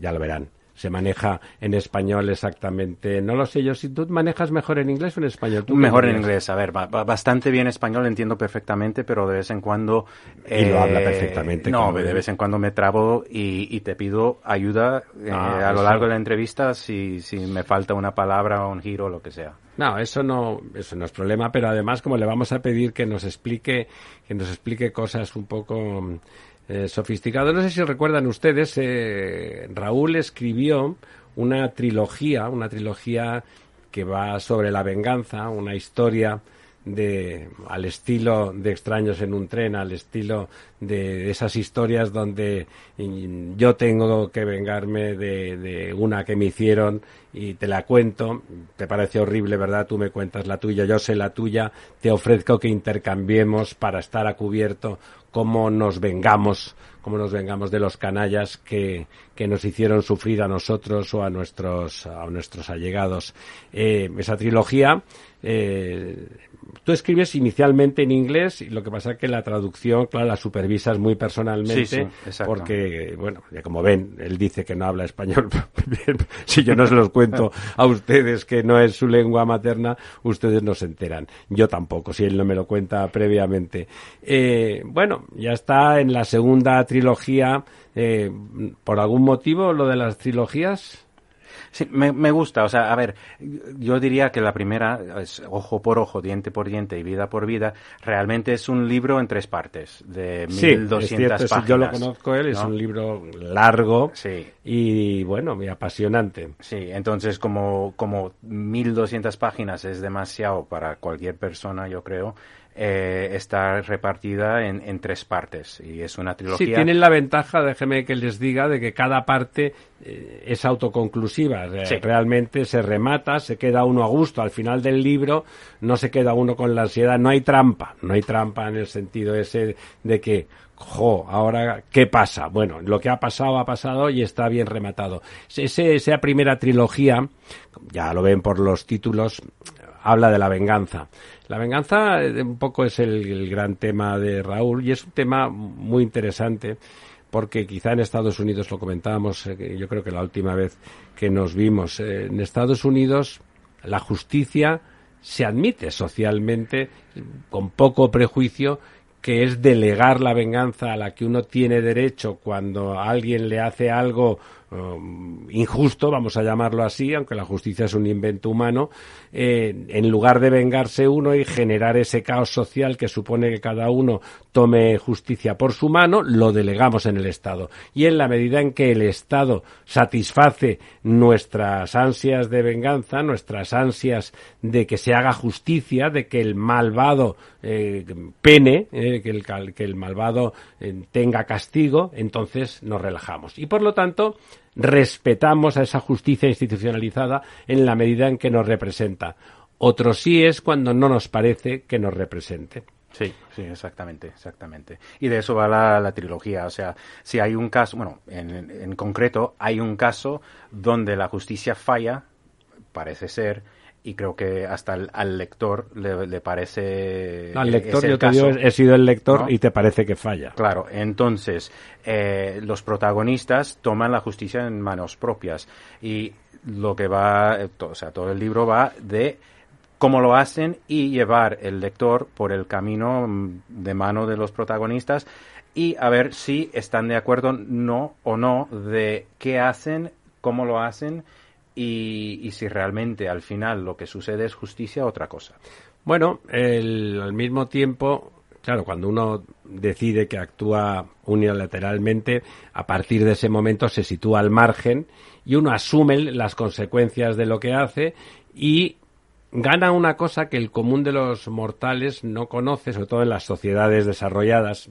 ya lo verán se maneja en español exactamente. No lo sé yo, si tú manejas mejor en inglés o en español. ¿Tú mejor en inglés, a ver, bastante bien español, entiendo perfectamente, pero de vez en cuando... y lo habla eh, perfectamente. No, de vez en cuando me trabo y, te pido ayuda eh, ah, a lo largo de la entrevista si, si me falta una palabra o un giro o lo que sea. No, eso no, eso no es problema, pero además como le vamos a pedir que nos explique, que nos explique cosas un poco eh, sofisticado. No sé si recuerdan ustedes, eh, Raúl escribió una trilogía, una trilogía que va sobre la venganza, una historia de al estilo de extraños en un tren, al estilo de esas historias donde yo tengo que vengarme de, de, una que me hicieron y te la cuento, te parece horrible, ¿verdad? Tú me cuentas la tuya, yo sé la tuya, te ofrezco que intercambiemos para estar a cubierto cómo nos vengamos cómo nos vengamos de los canallas que, que nos hicieron sufrir a nosotros o a nuestros, a nuestros allegados. Eh, esa trilogía eh, tú escribes inicialmente en inglés y lo que pasa es que la traducción, claro, la supervisas muy personalmente porque, bueno, como ven, él dice que no habla español. si yo no se los cuento a ustedes que no es su lengua materna, ustedes no se enteran. Yo tampoco, si él no me lo cuenta previamente. Eh, bueno, ya está en la segunda trilogía. Eh, ¿Por algún motivo lo de las trilogías? Sí, me, me, gusta. O sea, a ver, yo diría que la primera es ojo por ojo, diente por diente y vida por vida. Realmente es un libro en tres partes, de 1200 páginas. Yo lo conozco él, es un libro largo sí. y bueno, muy apasionante. Sí, entonces como, como 1200 páginas es demasiado para cualquier persona, yo creo eh, está repartida en, en, tres partes y es una trilogía. Sí, tienen la ventaja, déjeme que les diga, de que cada parte eh, es autoconclusiva. Realmente se remata, se queda uno a gusto. Al final del libro no se queda uno con la ansiedad. No hay trampa, no hay trampa en el sentido ese de que jo, ahora, ¿qué pasa? Bueno, lo que ha pasado, ha pasado y está bien rematado. Ese, esa primera trilogía, ya lo ven por los títulos, habla de la venganza. La venganza eh, un poco es el, gran tema de Raúl y es un tema muy interesante porque quizá en Estados Unidos lo comentábamos, eh, yo creo que la última vez que nos vimos, eh, en Estados Unidos la justicia se admite socialmente con poco prejuicio que es delegar la venganza a la que uno tiene derecho cuando alguien le hace algo Um, injusto, vamos a llamarlo así, aunque la justicia es un invento humano, eh, en lugar de vengarse uno y generar ese caos social que supone que cada uno tome justicia por su mano, lo delegamos en el Estado. Y en la medida en que el Estado satisface nuestras ansias de venganza, nuestras ansias de que se haga justicia, de que el malvado eh, pene, eh, que, el, que el malvado tenga castigo, entonces nos relajamos. Y por lo tanto, respetamos a esa justicia institucionalizada en la medida en que nos representa. Otro sí es cuando no nos parece que nos represente. Sí, sí, exactamente, exactamente. Y de eso va la, trilogía. O sea, si hay un caso, bueno, en, en concreto hay un caso donde la justicia falla, parece ser, y creo que hasta al lector le, parece al lector yo te digo, he sido el lector y te parece que falla. Claro entonces eh, los protagonistas toman la justicia en manos propias y lo que va eh, o sea todo el libro va de cómo lo hacen y llevar el lector por el camino mm, de mano de los protagonistas y a ver si están de acuerdo no o no de qué hacen cómo lo hacen y, si realmente al final lo que sucede es justicia, otra cosa. Bueno, al mismo tiempo, claro, cuando uno decide que actúa unilateralmente, a partir de ese momento se sitúa al margen y uno asume las consecuencias de lo que hace y gana una cosa que el común de los mortales no conoce, sobre todo en las sociedades desarrolladas.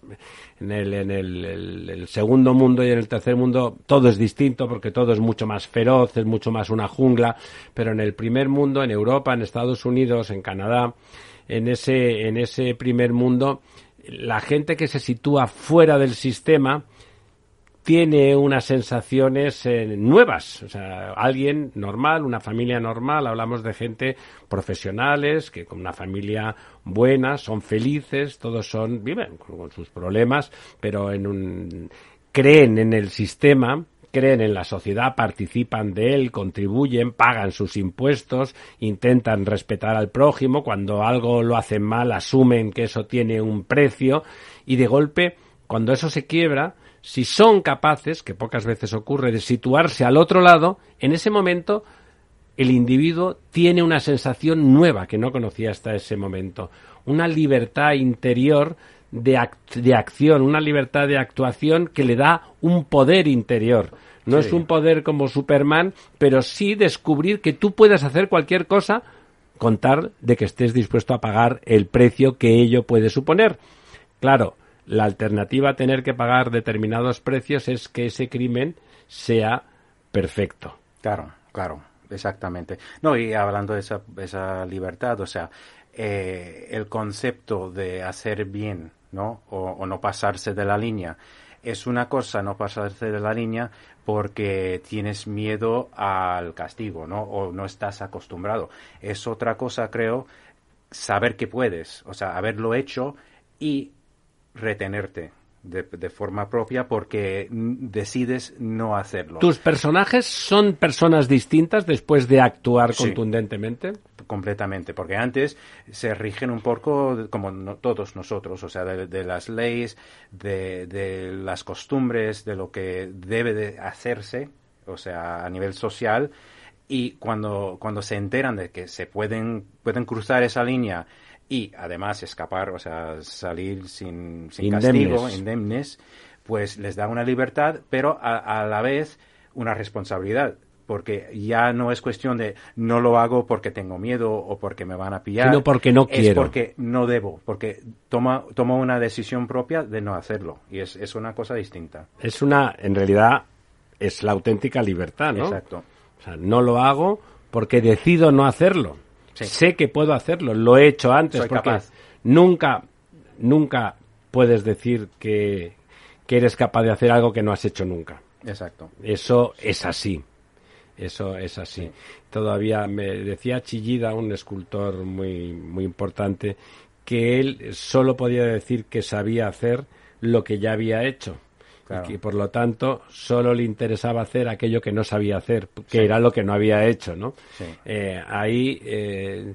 En el, en el, segundo mundo y en el tercer mundo todo es distinto porque todo es mucho más feroz, es mucho más una jungla, pero en el primer mundo, en Europa, en Estados Unidos, en Canadá, en ese, en ese primer mundo, la gente que se sitúa fuera del sistema, tiene unas sensaciones eh, nuevas. O sea, alguien normal, una familia normal, hablamos de gente profesionales, que con una familia buena, son felices, todos son, viven con, sus problemas, pero en un, creen en el sistema, creen en la sociedad, participan de él, contribuyen, pagan sus impuestos, intentan respetar al prójimo, cuando algo lo hacen mal, asumen que eso tiene un precio, y de golpe, cuando eso se quiebra, si son capaces, que pocas veces ocurre, de situarse al otro lado, en ese momento el individuo tiene una sensación nueva que no conocía hasta ese momento, una libertad interior de, de acción, una libertad de actuación que le da un poder interior. No es un poder como Superman, pero sí descubrir que tú puedes hacer cualquier cosa contar de que estés dispuesto a pagar el precio que ello puede suponer. Claro, la alternativa a tener que pagar determinados precios es que ese crimen sea perfecto. Claro, claro, exactamente. No, y hablando de esa, esa libertad, o sea, eh, el concepto de hacer bien, ¿no? O, no pasarse de la línea, es una cosa no pasarse de la línea porque tienes miedo al castigo, ¿no? O no estás acostumbrado. Es otra cosa, creo, saber que puedes, o sea, haberlo hecho y retenerte de, forma propia porque decides no hacerlo. ¿Tus personajes son personas distintas después de actuar contundentemente? Completamente, porque antes se rigen un poco como todos nosotros, o sea, de, las leyes, de, las costumbres, de lo que debe de hacerse, o sea, a nivel social, y cuando, cuando se enteran de que se pueden, pueden cruzar esa línea y además escapar, o sea, salir sin, sin castigo, indemnes, pues les da una libertad, pero a, la vez una responsabilidad porque ya no es cuestión de no lo hago porque tengo miedo o porque me van a pillar. Sino porque no quiero. Es porque no debo, porque toma, toma una decisión propia de no hacerlo. Y es, es una cosa distinta. Es una, en realidad, es la auténtica libertad, ¿no? Exacto. O sea, no lo hago porque decido no hacerlo. Sé que puedo hacerlo, lo he hecho antes porque nunca, nunca puedes decir que, eres capaz de hacer algo que no has hecho nunca. Exacto. Eso es así. Eso es así. Todavía me decía Chillida, un escultor muy, muy importante, que él solo podía decir que sabía hacer lo que ya había hecho y por lo tanto solo le interesaba hacer aquello que no sabía hacer, que era lo que no había hecho, ¿no? Eh, ahí eh,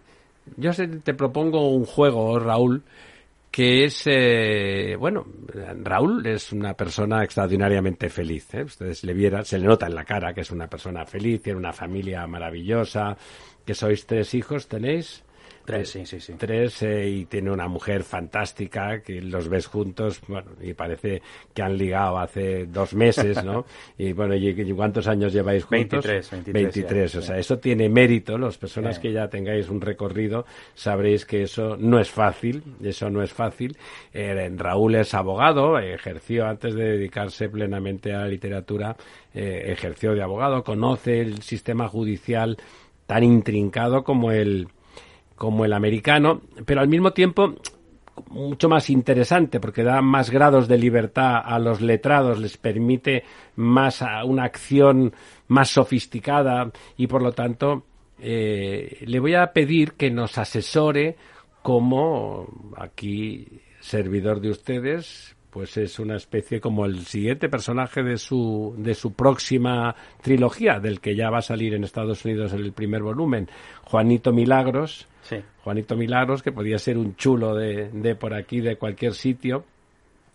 yo te propongo un juego, Raúl, que es, eh, bueno, Raúl es una persona extraordinariamente feliz. Ustedes le vieran, se le nota en la cara que es una persona feliz, tiene una familia maravillosa, que sois tres hijos, ¿tenéis? Tres, sí, sí, sí. Tres eh, y tiene una mujer fantástica que los ves juntos, bueno, y parece que han ligado hace dos meses, ¿no? y bueno, ¿y cuántos años lleváis juntos? 23, 23. 23, o sea, eso tiene mérito. Las personas que ya tengáis un recorrido sabréis que eso no es fácil, eso no es fácil. Eh, Raúl es abogado, ejerció antes de dedicarse plenamente a la literatura, eh, ejerció de abogado, conoce el sistema judicial tan intrincado como el como el americano, pero al mismo tiempo mucho más interesante porque da más grados de libertad a los letrados, les permite más una acción más sofisticada y por lo tanto eh, le voy a pedir que nos asesore como aquí servidor de ustedes pues es una especie como el siguiente personaje de su, de su próxima trilogía, del que ya va a salir en Estados Unidos en el primer volumen, Juanito Milagros. Juanito Milagros, que podía ser un chulo de, de por aquí, de cualquier sitio.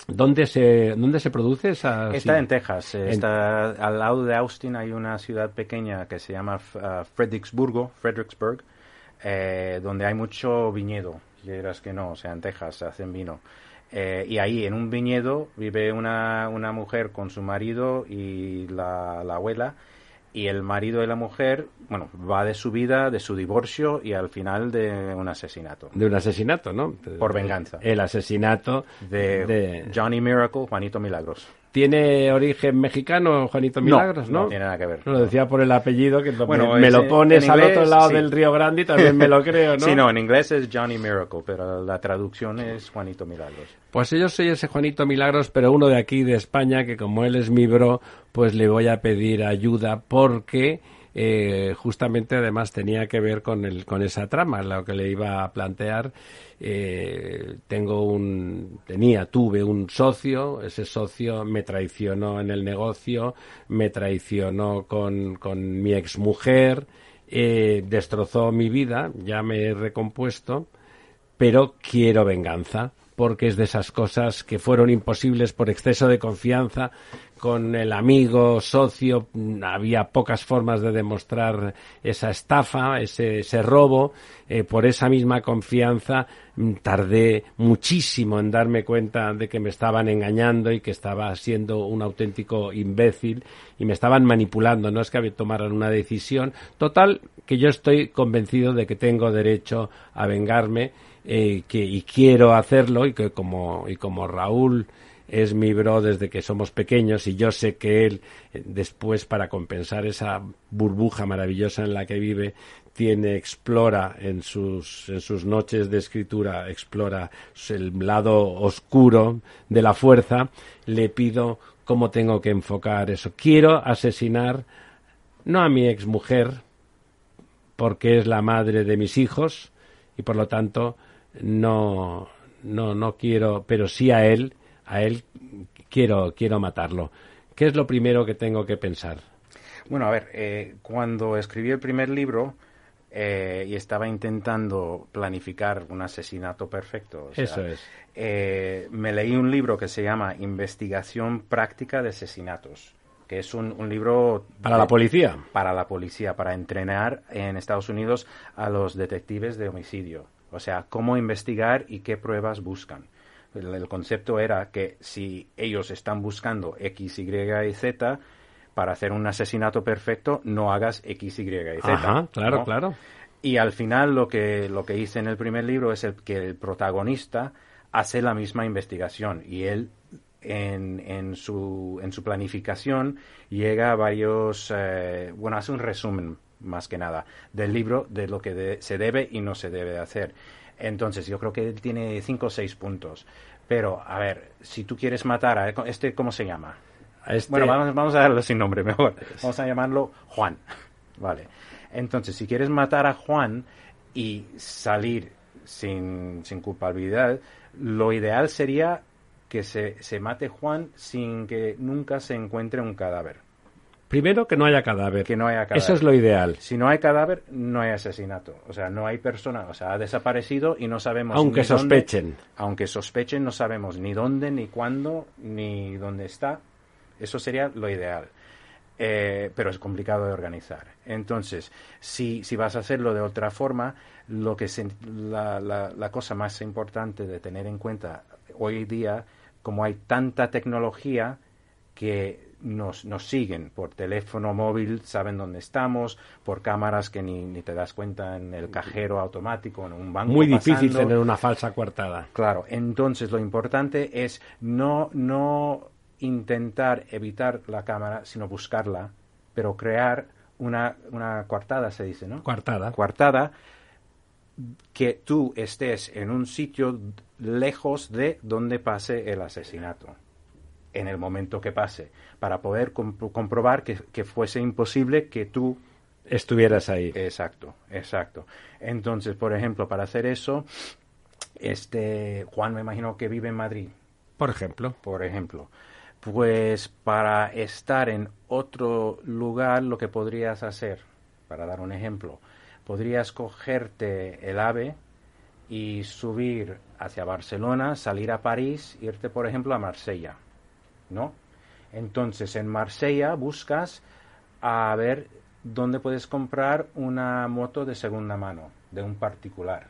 ¿Dónde se, ¿Dónde se produce esa? Está en Texas. Está al lado de Austin hay una ciudad pequeña que se llama uh, Fredericksburgo, Fredericksburg, eh, donde hay mucho viñedo. Y dirás que no, o sea, en Texas se hacen vino. Eh, y ahí, en un viñedo, vive una, una mujer con su marido y la, la, abuela. Y el marido de la mujer, bueno, va de su vida, de su divorcio y al final de un asesinato. De un asesinato, ¿no? Por venganza. El asesinato de... Johnny Miracle, Juanito Milagros. ¿Tiene origen mexicano, Juanito Milagros? No, no, tiene nada que ver. No, lo decía por el apellido, que bueno, me, lo pones al otro lado del Río Grande y también me lo creo, ¿no? Sí, no, en inglés es Johnny Miracle, pero la traducción es Juanito Milagros. Pues yo soy ese Juanito Milagros, pero uno de aquí, de España, que como él es mi bro, pues le voy a pedir ayuda porque eh, justamente además tenía que ver con, el, con esa trama, lo que le iba a plantear. Eh, tengo un, tenía, tuve un socio, ese socio me traicionó en el negocio, me traicionó con, con mi exmujer, eh, destrozó mi vida, ya me he recompuesto, pero quiero venganza porque es de esas cosas que fueron imposibles por exceso de confianza con el amigo, socio, había pocas formas de demostrar esa estafa, ese, ese robo. Eh, por esa misma confianza mm, tardé muchísimo en darme cuenta de que me estaban engañando y que estaba siendo un auténtico imbécil y me estaban manipulando. No es que tomaran una decisión. Total, que yo estoy convencido de que tengo derecho a vengarme eh, que, y quiero hacerlo y que como, y como Raúl es mi bro desde que somos pequeños y yo sé que él eh, después para compensar esa burbuja maravillosa en la que vive tiene explora en sus en sus noches de escritura explora el lado oscuro de la fuerza le pido cómo tengo que enfocar eso. Quiero asesinar no a mi exmujer porque es la madre de mis hijos y por lo tanto no no no quiero pero sí a él a él quiero, quiero matarlo. ¿Qué es lo primero que tengo que pensar? Bueno, a ver, eh, cuando escribí el primer libro eh, y estaba intentando planificar un asesinato perfecto, eso es. Eh, me leí un libro que se llama Investigación Práctica de Asesinatos que es un, un libro... ¿Para la policía? Para la policía, para entrenar en Estados Unidos a los detectives de homicidio. O sea, cómo investigar y qué pruebas buscan. El, concepto era que si ellos están buscando X, Y y Z, para hacer un asesinato perfecto, no hagas X, Y y Z. Ajá, claro, claro. Y al final lo que, lo que hice en el primer libro es el, que el protagonista hace la misma investigación y él en, en, su, en su planificación llega a varios, eh, bueno, hace un resumen más que nada del libro de lo que se debe y no se debe hacer. Entonces, yo creo que él tiene cinco o seis puntos. Pero, a ver, si tú quieres matar a este, ¿cómo se llama? Este... Bueno, vamos, vamos a darle sin nombre mejor. Vamos a llamarlo Juan. Vale. Entonces, si quieres matar a Juan y salir sin, sin culpabilidad, lo ideal sería que se, se mate Juan sin que nunca se encuentre un cadáver. Primero, que no haya cadáver. Que no haya cadáver. Eso es lo ideal. Si no hay cadáver, no hay asesinato. O sea, no hay persona. O sea, ha desaparecido y no sabemos. Aunque sospechen. aunque sospechen, no sabemos ni dónde, ni cuándo, ni dónde está. Eso sería lo ideal. Eh, pero es complicado de organizar. Entonces, si, si vas a hacerlo de otra forma, lo que la, la, la cosa más importante de tener en cuenta hoy día, como hay tanta tecnología que nos, nos siguen por teléfono móvil, saben dónde estamos, por cámaras que ni, ni te das cuenta en el cajero automático, en un banco. Muy difícil tener una falsa coartada. Claro, entonces lo importante es no, no intentar evitar la cámara, sino buscarla, pero crear una, una coartada, se dice, ¿no? Coartada. Coartada que tú estés en un sitio lejos de donde pase el asesinato en el momento que pase, para poder comprobar que, fuese imposible que tú estuvieras ahí. Exacto, exacto. Entonces, por ejemplo, para hacer eso, este Juan me imagino que vive en Madrid. Por ejemplo. Por ejemplo. Pues para estar en otro lugar, lo que podrías hacer, para dar un ejemplo, podrías cogerte el AVE y subir hacia Barcelona, salir a París, irte, por ejemplo, a Marsella ¿no? Entonces, en Marsella buscas a ver dónde puedes comprar una moto de segunda mano, de un particular.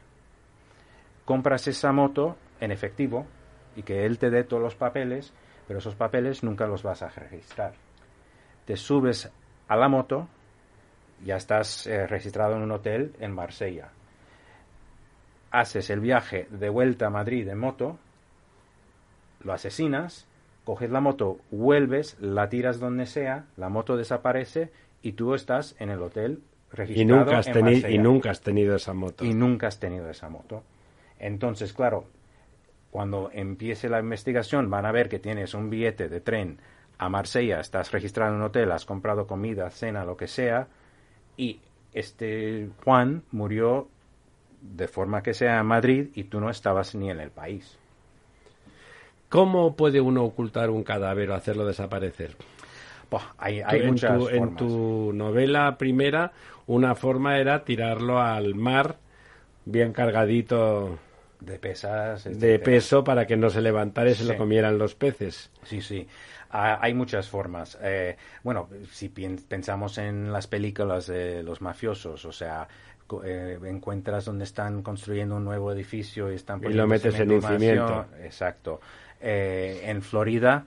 Compras esa moto en efectivo y que él te dé todos los papeles, pero esos papeles nunca los vas a registrar. Te subes a la moto, ya estás eh, registrado en un hotel en Marsella. Haces el viaje de vuelta a Madrid en moto, lo asesinas coges la moto, vuelves, la tiras donde sea, la moto desaparece y tú estás en el hotel registrado. Y nunca has, tenido, y nunca has tenido esa moto. Y nunca has tenido esa moto. Entonces, claro, cuando empiece la investigación van a ver que tienes un billete de tren a Marsella, estás registrado en un hotel, has comprado comida, cena, lo que sea, y este Juan murió de forma que sea en Madrid y tú no estabas ni en el país. ¿Cómo puede uno ocultar un cadáver o hacerlo desaparecer? hay, hay en, muchas tu, en tu novela primera, una forma era tirarlo al mar bien cargadito de pesas de peso para que no se levantara y se lo comieran los peces. Sí, sí. hay muchas formas. Eh, bueno, si pensamos en las películas de los mafiosos, o sea, eh, encuentras donde están construyendo un nuevo edificio y están y lo metes en un cimiento. Exacto. Eh, en Florida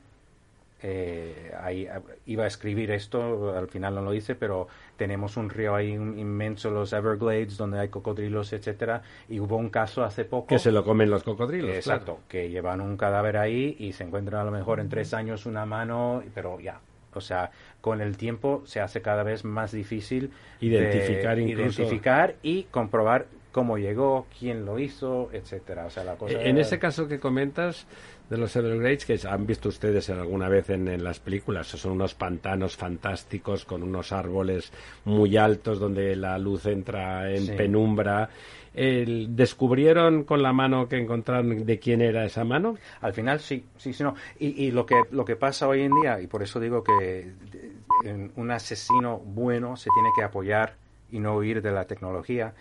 eh, ahí, iba a escribir esto, al final no lo hice, pero tenemos un río ahí inmenso, los Everglades, donde hay cocodrilos, etcétera, y hubo un caso hace poco... Que se lo comen los cocodrilos, Exacto, que llevan un cadáver ahí y se encuentran a lo mejor en tres años una mano, pero ya, o sea, con el tiempo se hace cada vez más difícil identificar, identificar y comprobar cómo llegó, quién lo hizo, etcétera. O sea, la cosa en ese caso que comentas de los Everglades, que han visto ustedes alguna vez en, las películas, son unos pantanos fantásticos con unos árboles muy altos donde la luz entra en penumbra. ¿Descubrieron con la mano que encontraron de quién era esa mano? Al final sí, sí, sí, no. Y, y lo, que, lo que pasa hoy en día, y por eso digo que un asesino bueno se tiene que apoyar y no huir de la tecnología,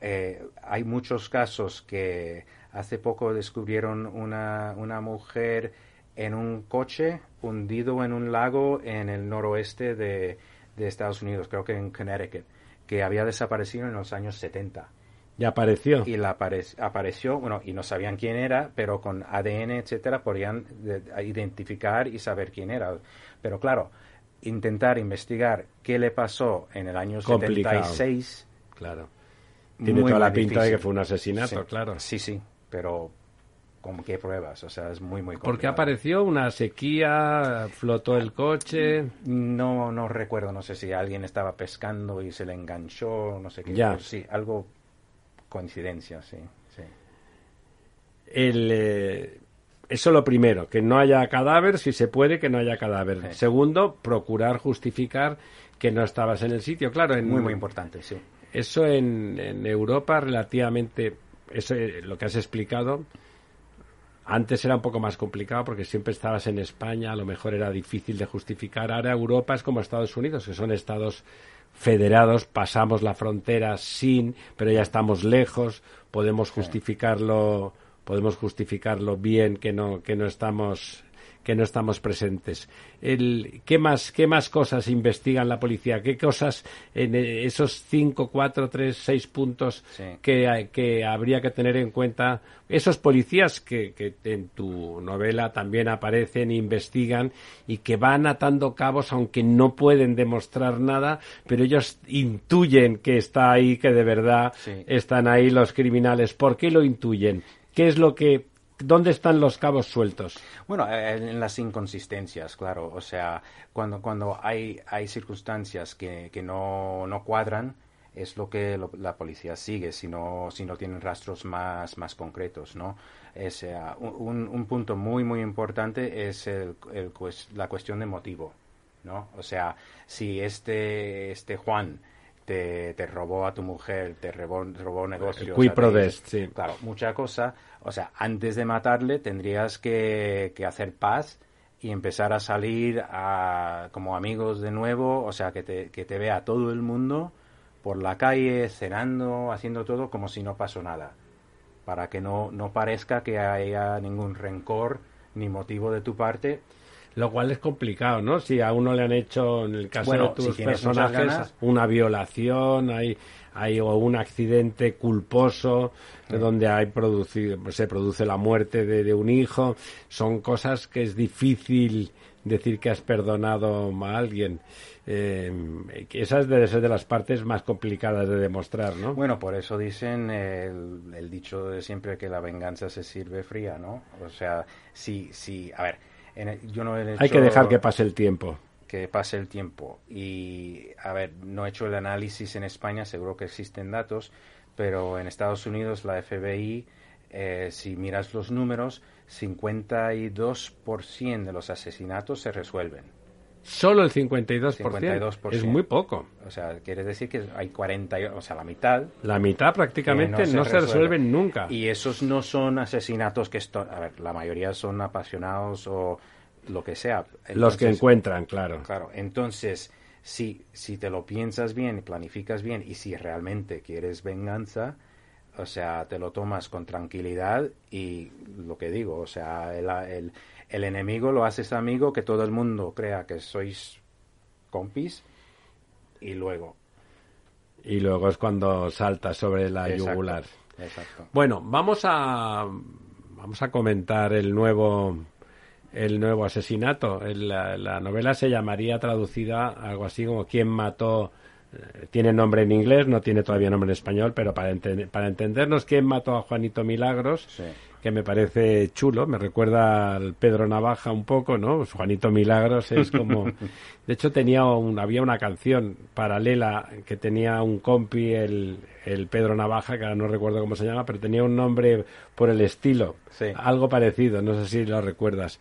eh, hay muchos casos que hace poco descubrieron una, una mujer en un coche hundido en un lago en el noroeste de, Estados Unidos, creo que en Connecticut, que había desaparecido en los años 70. ¿Y apareció? Y la apareció, bueno, y no sabían quién era, pero con ADN, etcétera, podían identificar y saber quién era. Pero claro, intentar investigar qué le pasó en el año Complicado. 76. Claro tiene toda la pinta de que fue un asesinato, claro. Sí, sí, pero ¿con qué pruebas? O sea, es muy, muy complicado. Porque apareció una sequía, flotó el coche. No, no recuerdo, no sé si alguien estaba pescando y se le enganchó, no sé qué. Ya. sí, algo coincidencia, sí, sí. El, eh, eso lo primero, que no haya cadáver, si se puede, que no haya cadáver. Segundo, procurar justificar que no estabas en el sitio, claro. En, muy, muy importante, sí. Eso en, en Europa relativamente, eso, eh, lo que has explicado, antes era un poco más complicado porque siempre estabas en España, a lo mejor era difícil de justificar. Ahora Europa es como Estados Unidos, que son estados federados, pasamos la frontera sin, pero ya estamos lejos, podemos justificarlo, podemos justificarlo bien que no que no estamos que no estamos presentes. El, ¿qué, más, ¿Qué más cosas investigan la policía? ¿Qué cosas en esos cinco, cuatro, tres, seis puntos que, que habría que tener en cuenta? Esos policías que, que en tu novela también aparecen, investigan y que van atando cabos aunque no pueden demostrar nada, pero ellos intuyen que está ahí, que de verdad están ahí los criminales. ¿Por qué lo intuyen? ¿Qué es lo que ¿Dónde están los cabos sueltos? Bueno, en las inconsistencias, claro. O sea, cuando, cuando hay, hay circunstancias que, que no, no cuadran, es lo que la policía sigue si no, si no tienen rastros más, más concretos, ¿no? Es, un, un, punto muy, muy importante es el, el, la cuestión de motivo, ¿no? O sea, si este, este Juan te, te robó a tu mujer, te robó, robó negocios. El sí. Claro, mucha cosa. O sea, antes de matarle tendrías que, que hacer paz y empezar a salir a, como amigos de nuevo, o sea, que te, que te vea todo el mundo por la calle, cenando, haciendo todo como si no pasó nada, para que no, no parezca que haya ningún rencor ni motivo de tu parte lo cual es complicado, ¿no? Si a uno le han hecho, en el caso de tus personajes, una violación, hay, hay o un accidente culposo donde hay producido, se produce la muerte de, un hijo, son cosas que es difícil decir que has perdonado a alguien. Eh, esa debe ser de las partes más complicadas de demostrar, ¿no? Bueno, por eso dicen el, el dicho de siempre que la venganza se sirve fría, ¿no? O sea, si, si, a ver, hay que dejar que pase el tiempo. Que pase el tiempo. Y, a ver, no he hecho el análisis en España, seguro que existen datos, pero en Estados Unidos la FBI, eh, si miras los números, 52% de los asesinatos se resuelven. Solo el 52%. Es muy poco. O sea, quiere decir que hay 40, o sea, la mitad. La mitad prácticamente no, se, resuelven nunca. Y esos no son asesinatos que, esto, a ver, la mayoría son apasionados o lo que sea. Los que encuentran, claro. Claro, entonces, si, si te lo piensas bien, planificas bien y si realmente quieres venganza, o sea, te lo tomas con tranquilidad y lo que digo, o sea, el, el el enemigo lo haces amigo, que todo el mundo crea que sois compis y luego. Y luego es cuando salta sobre la yugular. Exacto. Bueno, vamos a vamos a comentar el nuevo el nuevo asesinato. El- la, la novela se llamaría traducida algo así como ¿Quién mató? eh, Tiene nombre en inglés, no tiene todavía nombre en español, pero para, para entendernos quién mató a Juanito Milagros, Sí. Que me parece chulo, me recuerda al Pedro Navaja un poco, ¿no? Pues Juanito Milagros es como... De hecho, tenía un, había una canción paralela que tenía un compi, el, el Pedro Navaja, que ahora no recuerdo cómo se llama, pero tenía un nombre por el estilo, Sí. algo parecido, no sé si lo recuerdas.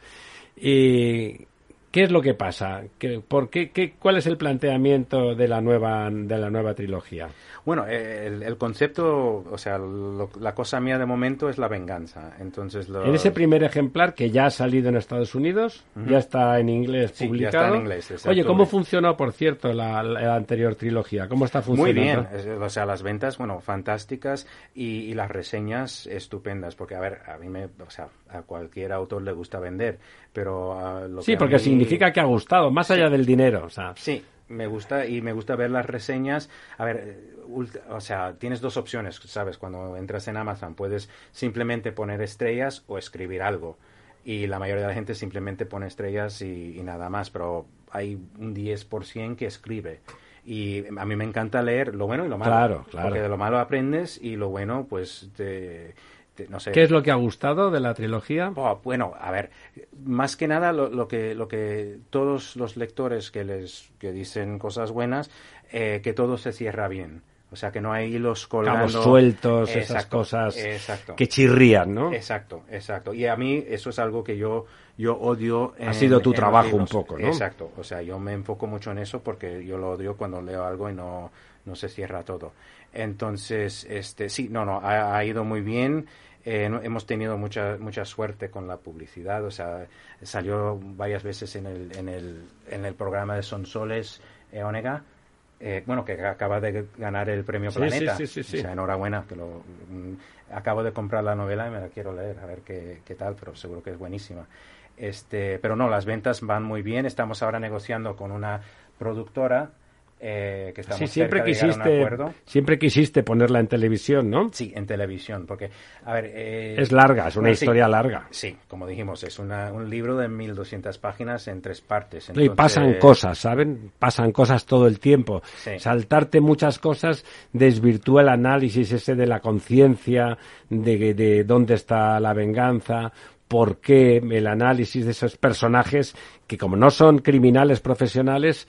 ¿Y qué es lo que pasa? ¿Qué, por qué, qué, ¿Cuál es el planteamiento de la nueva, de la nueva trilogía? Bueno, eh, el, el concepto, o sea, lo- la cosa mía de momento es la venganza. Entonces, lo- En ese primer ejemplar que ya ha salido en Estados Unidos, ya está en inglés Sí, ya publicado. está en inglés. Oye, ¿cómo funcionó, por cierto, la, la anterior trilogía? ¿Cómo está Muy funcionando? bien, es- o sea, las ventas, bueno, fantásticas y, y las reseñas estupendas, porque, a ver, a mí me, o sea, a cualquier autor le gusta vender, pero a lo Sí, que a porque mí- significa que ha gustado, más allá del dinero. O sea, Sí, me gusta y me gusta ver las reseñas. A ver, o sea, tienes dos opciones, ¿sabes? Cuando entras en Amazon puedes simplemente poner estrellas o escribir algo. Y la mayoría de la gente simplemente pone estrellas y, y nada más, pero hay un 10% que escribe. Y a mí me encanta leer lo bueno y lo malo. Claro, claro. Porque de lo malo aprendes y lo bueno, pues, te- no sé. ¿Qué es lo que ha gustado de la trilogía? Oh, bueno, a ver, más que nada lo, lo que lo que todos los lectores que les que dicen cosas buenas, eh, que todo se cierra bien. O sea, que no hay hilos colgando. Cabos sueltos, esas cosas exacto. que chirrían, ¿no? Exacto, exacto. Y a mí eso es algo que yo yo odio. Ha sido tu trabajo un poco, ¿no? Exacto. O sea, yo me enfoco mucho en eso porque yo lo odio cuando leo algo y no no se cierra todo. Entonces, este, sí, no, no, ha, ha ido muy bien. Eh, hemos tenido mucha mucha suerte con la publicidad. O sea, salió varias veces en el en el en el programa de Sonsoles eh, Onega. eh, bueno, que acaba de ganar el premio Sí, Planeta. sí, sí, sí, sí. O sea, enhorabuena. Que lo, mm, acabo de comprar la novela y me la quiero leer, a ver qué, qué tal, pero seguro que es buenísima. Este, pero no, las ventas van muy bien. Estamos ahora negociando con una productora eh, que estamos Sí, siempre cerca de a un quisiste, acuerdo. siempre quisiste ponerla en televisión, ¿no? Sí, en televisión, porque, a ver... eh, Es larga, es una sí, historia larga. Sí, como dijimos, es una, un libro de 1200 páginas en tres partes. Y pasan cosas, ¿saben? Pasan cosas todo el tiempo. Sí. Saltarte muchas cosas desvirtúa el análisis ese de la conciencia, de, de dónde está la venganza, por qué el análisis de esos personajes que como no son criminales profesionales,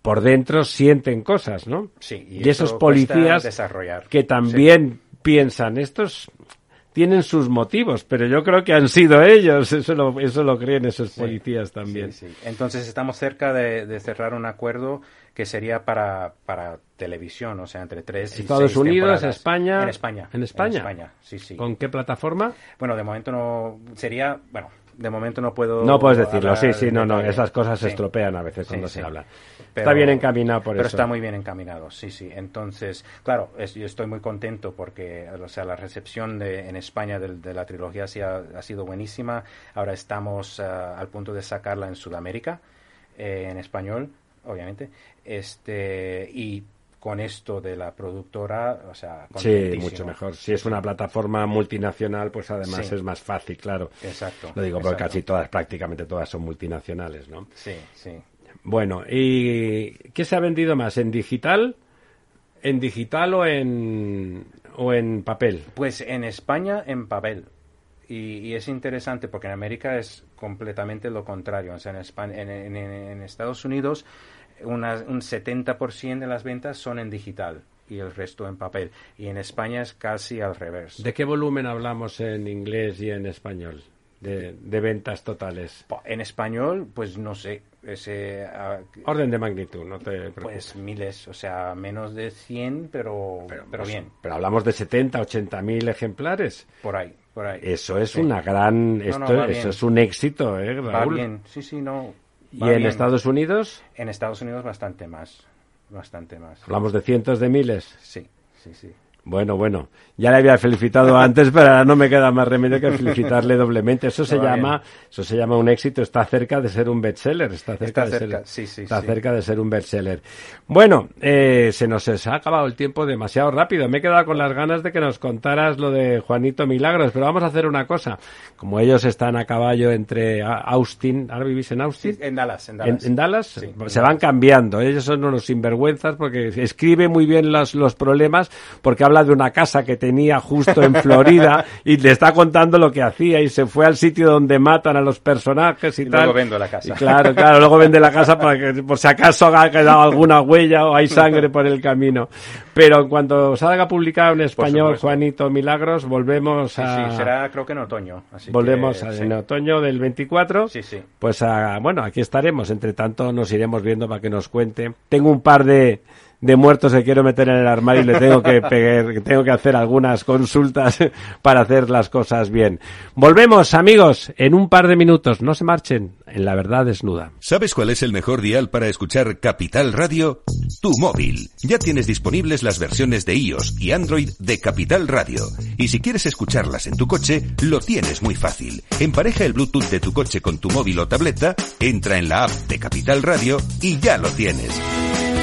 por dentro sienten cosas, ¿no? Sí, y y, esos policías desarrollar. que también piensan, estos tienen sus motivos, pero yo creo que han sido ellos, eso lo, eso lo creen esos policías también. Sí, sí. Entonces estamos cerca de, de cerrar un acuerdo que sería para, para televisión, o sea, entre tres y Estados seis Unidos, temporadas. España. En España. En España. España, sí, sí. ¿Con qué plataforma? Bueno, de momento no sería, bueno, de momento no puedo. No puedes decirlo, sí, sí, en no, no, esas cosas se estropean a veces cuando se habla. Pero- está bien encaminado por pero eso. está muy bien encaminado, sí, sí. Entonces, claro, es- yo estoy muy contento porque, o sea, la recepción de, en España de, de la trilogía sí ha, ha sido buenísima. Ahora estamos ah, al punto de sacarla en Sudamérica, eh, en español, obviamente. Este, y con esto de la productora, o sea, Sí, mucho mejor. Si es una plataforma multinacional, pues además Sí. es más fácil, claro. Exacto. Lo digo porque exacto. casi todas, prácticamente todas son multinacionales, ¿no? Sí, sí. Bueno, ¿y qué se ha vendido más? ¿En digital? ¿En digital o en, o en papel? Pues en España en papel. Y, y es interesante porque en América es completamente lo contrario. O sea, en, España, en, en- en Estados Unidos una- un 70% de las ventas son en digital y el resto en papel. Y en España es casi al revés. ¿De qué volumen hablamos en inglés y en español? De, de ventas totales. En español, pues no sé. Ese, ah, Orden de magnitud, no te preocupes. pues miles, o sea, menos de 100, pero, pero, pues, bien, Pero hablamos de 70, 80 mil ejemplares. por ahí, por ahí. Eso es Sí. una gran... No, Esto, no, va eso es un éxito, ¿eh, Va Raúl? bien, sí, sí, no. ¿Y va en bien. Estados Unidos? En Estados Unidos bastante más, bastante más. Hablamos de cientos de miles. Sí, sí, sí. Bueno, bueno. Ya le había felicitado antes, pero ahora no me queda más remedio que felicitarle doblemente. Eso se llama, eso se llama un éxito. Está cerca de ser un bestseller. Está cerca, de, ser, está cerca de ser un bestseller. Bueno, eh, se nos ha acabado el tiempo demasiado rápido. Me he quedado con las ganas de que nos contaras lo de Juanito Milagros, pero vamos a hacer una cosa. Como ellos están a caballo entre Austin, ¿ahora vivís en Austin? en Dallas, en Dallas. ¿En, Dallas? se van cambiando. Ellos son unos sinvergüenzas porque escribe muy bien los, los problemas porque habla de una casa que tenía justo en Florida y le está contando lo que hacía y se fue al sitio donde matan a los personajes y, tal. Luego vendo la casa. claro, claro, luego vende la casa para que por si acaso ha quedado alguna huella o hay sangre por el camino. Pero en cuanto salga publicado en español Juanito Milagros, volvemos a... Sí, será creo que en otoño. volvemos en otoño del 24. Sí, sí. Pues a, bueno, aquí estaremos. Entre tanto nos iremos viendo para que nos cuente. Tengo un par de de muertos que quiero meter en el armario y le tengo que pegar, tengo que hacer algunas consultas para hacer las cosas bien. Volvemos, amigos, en un par de minutos. No se marchen en La Verdad Desnuda. ¿Sabes cuál es el mejor dial para escuchar Capital Radio? Tu móvil. Ya tienes disponibles las versiones de iOS y Android de Capital Radio. Y si quieres escucharlas en tu coche, lo tienes muy fácil. Empareja el Bluetooth de tu coche con tu móvil o tableta, entra en la app de Capital Radio y ya lo tienes.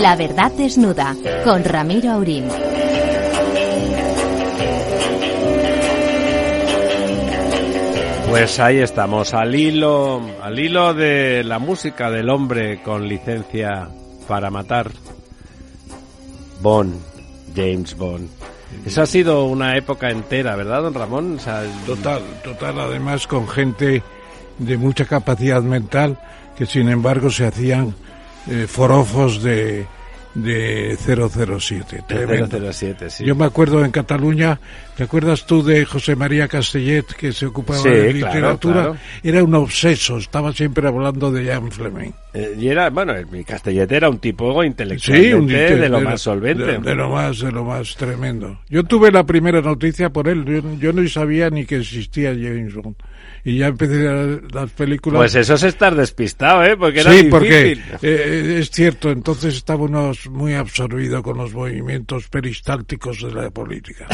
La verdad desnuda con Ramiro Aurín. Pues ahí estamos, al hilo, al hilo de la música del hombre con licencia para matar. Bond, James Bond. Esa ha sido una época entera, ¿verdad, don Ramón? Total, total, además con gente de mucha capacidad mental que sin embargo se hacían eh, forofos de, de 007. 007, sí. Yo me acuerdo en Cataluña, ¿te acuerdas tú de José María Castellet que se ocupaba de literatura? Era un obseso, estaba siempre hablando de Jan Fleming. Eh, y era, bueno, Castellet era un tipo intelectualmente de lo más solvente. De, lo más, de lo más tremendo. Yo tuve la primera noticia por él, yo, yo no sabía ni que existía James Bond y ya empecé las películas. Pues eso es estar despistado, ¿eh? Porque era sí, porque eh, es cierto, entonces estábamos muy absorbidos con los movimientos peristálticos de la política.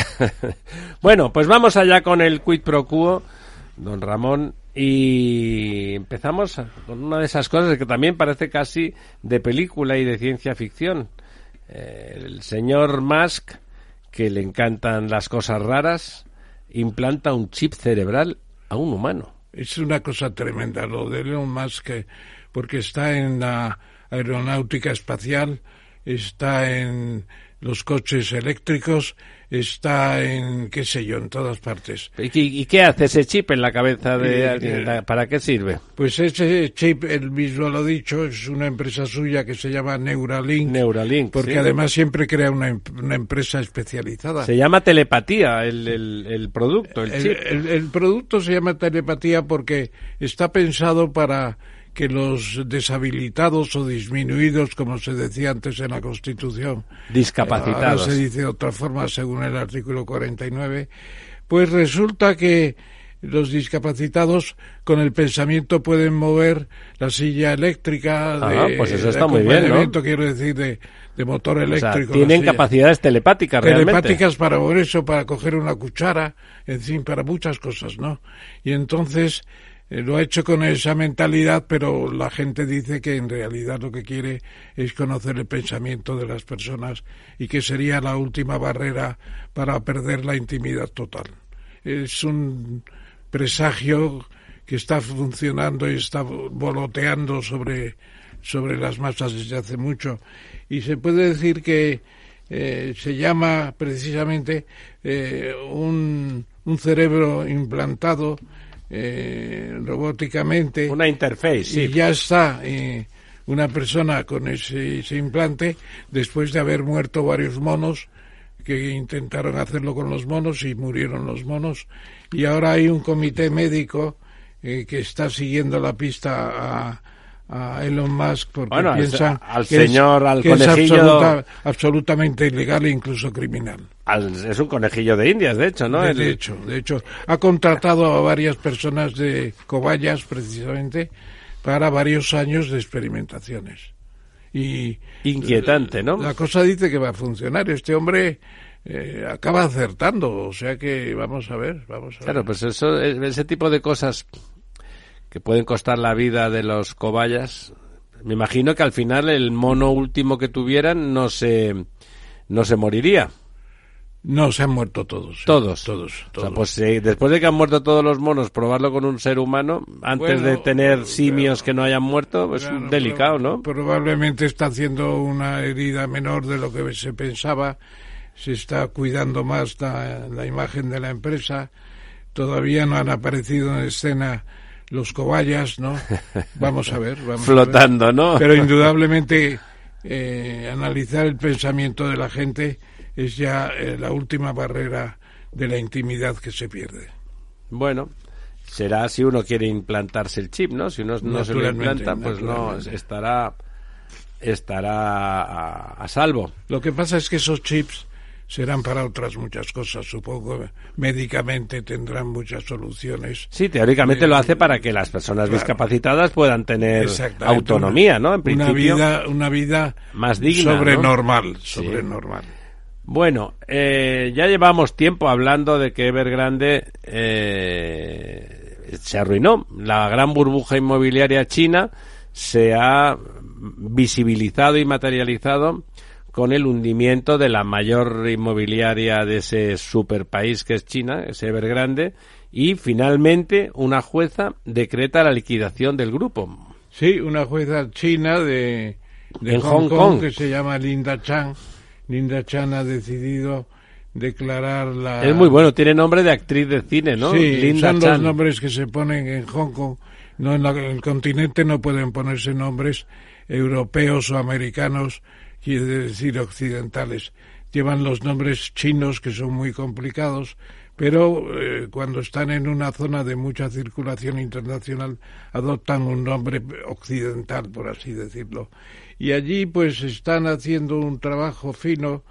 bueno, pues vamos allá con el quid pro quo, don Ramón, y empezamos con una de esas cosas que también parece casi de película y de ciencia ficción. Eh, el señor Musk, que le encantan las cosas raras, implanta un chip cerebral un humano. Es una cosa tremenda lo de Elon Musk, porque está en la aeronáutica espacial, está en los coches eléctricos está en, qué sé yo, en todas partes. ¿Y, qué hace ese chip en la cabeza de alguien? ¿Para qué sirve? Pues ese chip, él mismo lo ha dicho, es una empresa suya que se llama Neuralink. Neuralink, Porque además siempre crea una, una, empresa especializada. Se llama telepatía el, el, producto, el, chip. el producto se llama telepatía porque está pensado para que los deshabilitados o disminuidos, como se decía antes en la Constitución, discapacitados, ahora se dice de otra forma según el artículo 49, pues resulta que los discapacitados con el pensamiento pueden mover la silla eléctrica ah, pues eso está muy bien, ¿no? quiero decir de, de motor eléctrico. tienen capacidades telepáticas realmente. Telepáticas para mover eso, para coger una cuchara, en fin, para muchas cosas, ¿no? Y entonces eh, lo ha hecho con esa mentalidad, pero la gente dice que en realidad lo que quiere es conocer el pensamiento de las personas y que sería la última barrera para perder la intimidad total. Es un presagio que está funcionando y está voloteando sobre, sobre las masas desde hace mucho. Y se puede decir que eh, se llama precisamente eh, un, un cerebro implantado eh, robóticamente. Una interface, sí. Y ya está eh, una persona con ese, implante después de haber muerto varios monos que intentaron hacerlo con los monos y murieron los monos. Y ahora hay un comité médico eh, que está siguiendo la pista a, a Elon Musk porque piensan al que señor, al es absolutamente ilegal e incluso criminal. es un conejillo de indias, de hecho, ¿no? De, hecho, de hecho, ha contratado a varias personas de cobayas, precisamente, para varios años de experimentaciones. Y Inquietante, ¿no? La cosa dice que va a funcionar. Este hombre eh, acaba acertando, o sea que vamos a ver, vamos a ver. Claro, pues eso, ese tipo de cosas que pueden costar la vida de los cobayas. Me imagino que al final el mono último que tuvieran no se, no se moriría. No, se han muerto todos. Todos. Todos. O sea, pues después de que han muerto todos los monos, probarlo con un ser humano, antes de tener simios que no hayan muerto, es delicado, ¿no? Probablemente está haciendo una herida menor de lo que se pensaba. Se está cuidando más la, la imagen de la empresa. Todavía no han aparecido en escena los cobayas, ¿no? Vamos a ver. Vamos Flotando, ¿no? Pero indudablemente eh, analizar el pensamiento de la gente es ya eh, la última barrera de la intimidad que se pierde. Bueno, será si uno quiere implantarse el chip, ¿no? Si uno no se lo implanta, pues no estará estará a, a, salvo. Lo que pasa es que esos chips serán para otras muchas cosas, supongo. Médicamente tendrán muchas soluciones. Sí, teóricamente lo hace para que las personas discapacitadas puedan tener autonomía, ¿no? En principio. Una vida, una vida más digna. Sobre normal, sobre normal. Bueno, eh, ya llevamos tiempo hablando de que Evergrande eh, se arruinó. La gran burbuja inmobiliaria china se ha visibilizado y materializado con el hundimiento de la mayor inmobiliaria de ese super país que es China, ese Evergrande, y finalmente una jueza decreta la liquidación del grupo. Sí, una jueza china de, Hong, Kong, que se llama Linda Chan. Linda Chan ha decidido declarar la... Es muy bueno, tiene nombre de actriz de cine, ¿no? Sí, Linda son los nombres que se ponen en Hong Kong. No, en el continente no pueden ponerse nombres europeos o americanos quiere decir occidentales, llevan los nombres chinos que son muy complicados, pero eh, cuando están en una zona de mucha circulación internacional adoptan un nombre occidental, por así decirlo. Y allí pues están haciendo un trabajo fino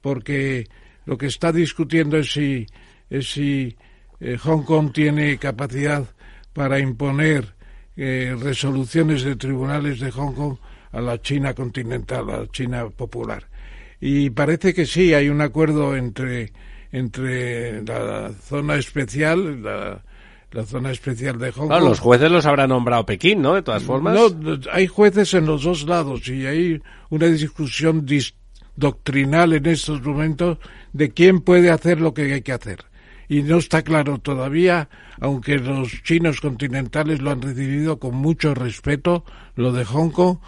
porque lo que está discutiendo es si, es si eh, Hong Kong tiene capacidad para imponer eh, resoluciones de tribunales de Hong Kong a la China continental, a la China popular. Y parece que sí, hay un acuerdo entre, entre la zona especial, la, la zona especial de Hong Kong. los jueces los habrá nombrado Pekín, ¿no? De todas formas. No, hay jueces en los dos lados y hay una discusión doctrinal en estos momentos de quién puede hacer lo que hay que hacer. Y no está claro todavía, aunque los chinos continentales lo han recibido con mucho respeto, lo de Hong Kong,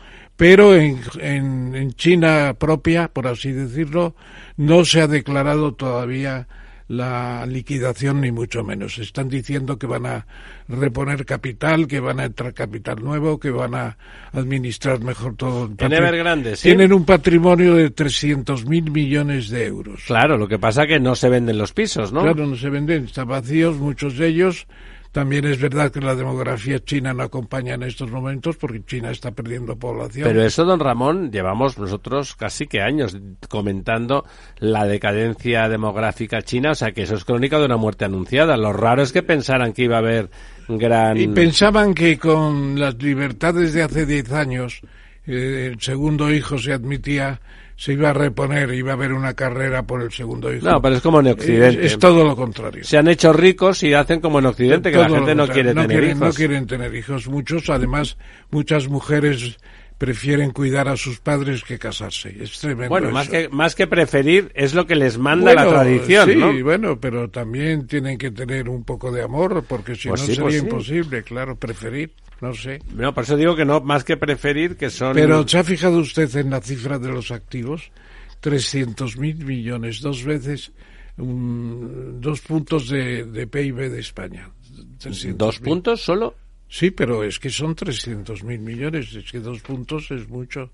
pero en, en, en China propia, por así decirlo, no se ha declarado todavía la liquidación ni mucho menos. Están diciendo que van a reponer capital, que van a entrar capital nuevo, que van a administrar mejor todo. En Evergrande, ¿sí? Tienen un patrimonio de 300 mil millones de euros. Claro, lo que pasa que no se venden los pisos, ¿no? Claro, no se venden, están vacíos muchos de ellos también es verdad que la demografía china no acompaña en estos momentos porque China está perdiendo población. Pero eso, don Ramón, llevamos nosotros casi que años comentando la decadencia demográfica china, o sea que eso es crónica de una muerte anunciada. Lo raro es que pensaran que iba a haber gran... Y pensaban que con las libertades de hace 10 años eh, el segundo hijo se admitía se iba a reponer, iba a haber una carrera por el segundo hijo. No, pero es como en Occidente. Es, todo lo contrario. Se han hecho ricos y hacen como en Occidente, que la gente no quiere tener quieren, hijos. No quieren tener hijos. Muchos, además, muchas mujeres prefieren cuidar a sus padres que casarse. Es tremendo. Bueno, eso. más que, más que preferir, es lo que les manda bueno, la tradición, sí, ¿no? bueno, pero también tienen que tener un poco de amor, porque si Pues no sí, sería pues sí. imposible, claro, preferir, no sé. No, por eso digo que no, más que preferir, que son... Pero ¿se ha fijado usted en la cifra de los activos? 300 mil millones, dos veces, um, dos puntos de, de PIB de España. 300.000. ¿Dos puntos solo? Sí, pero es que son 300 mil millones, es que dos puntos es mucho.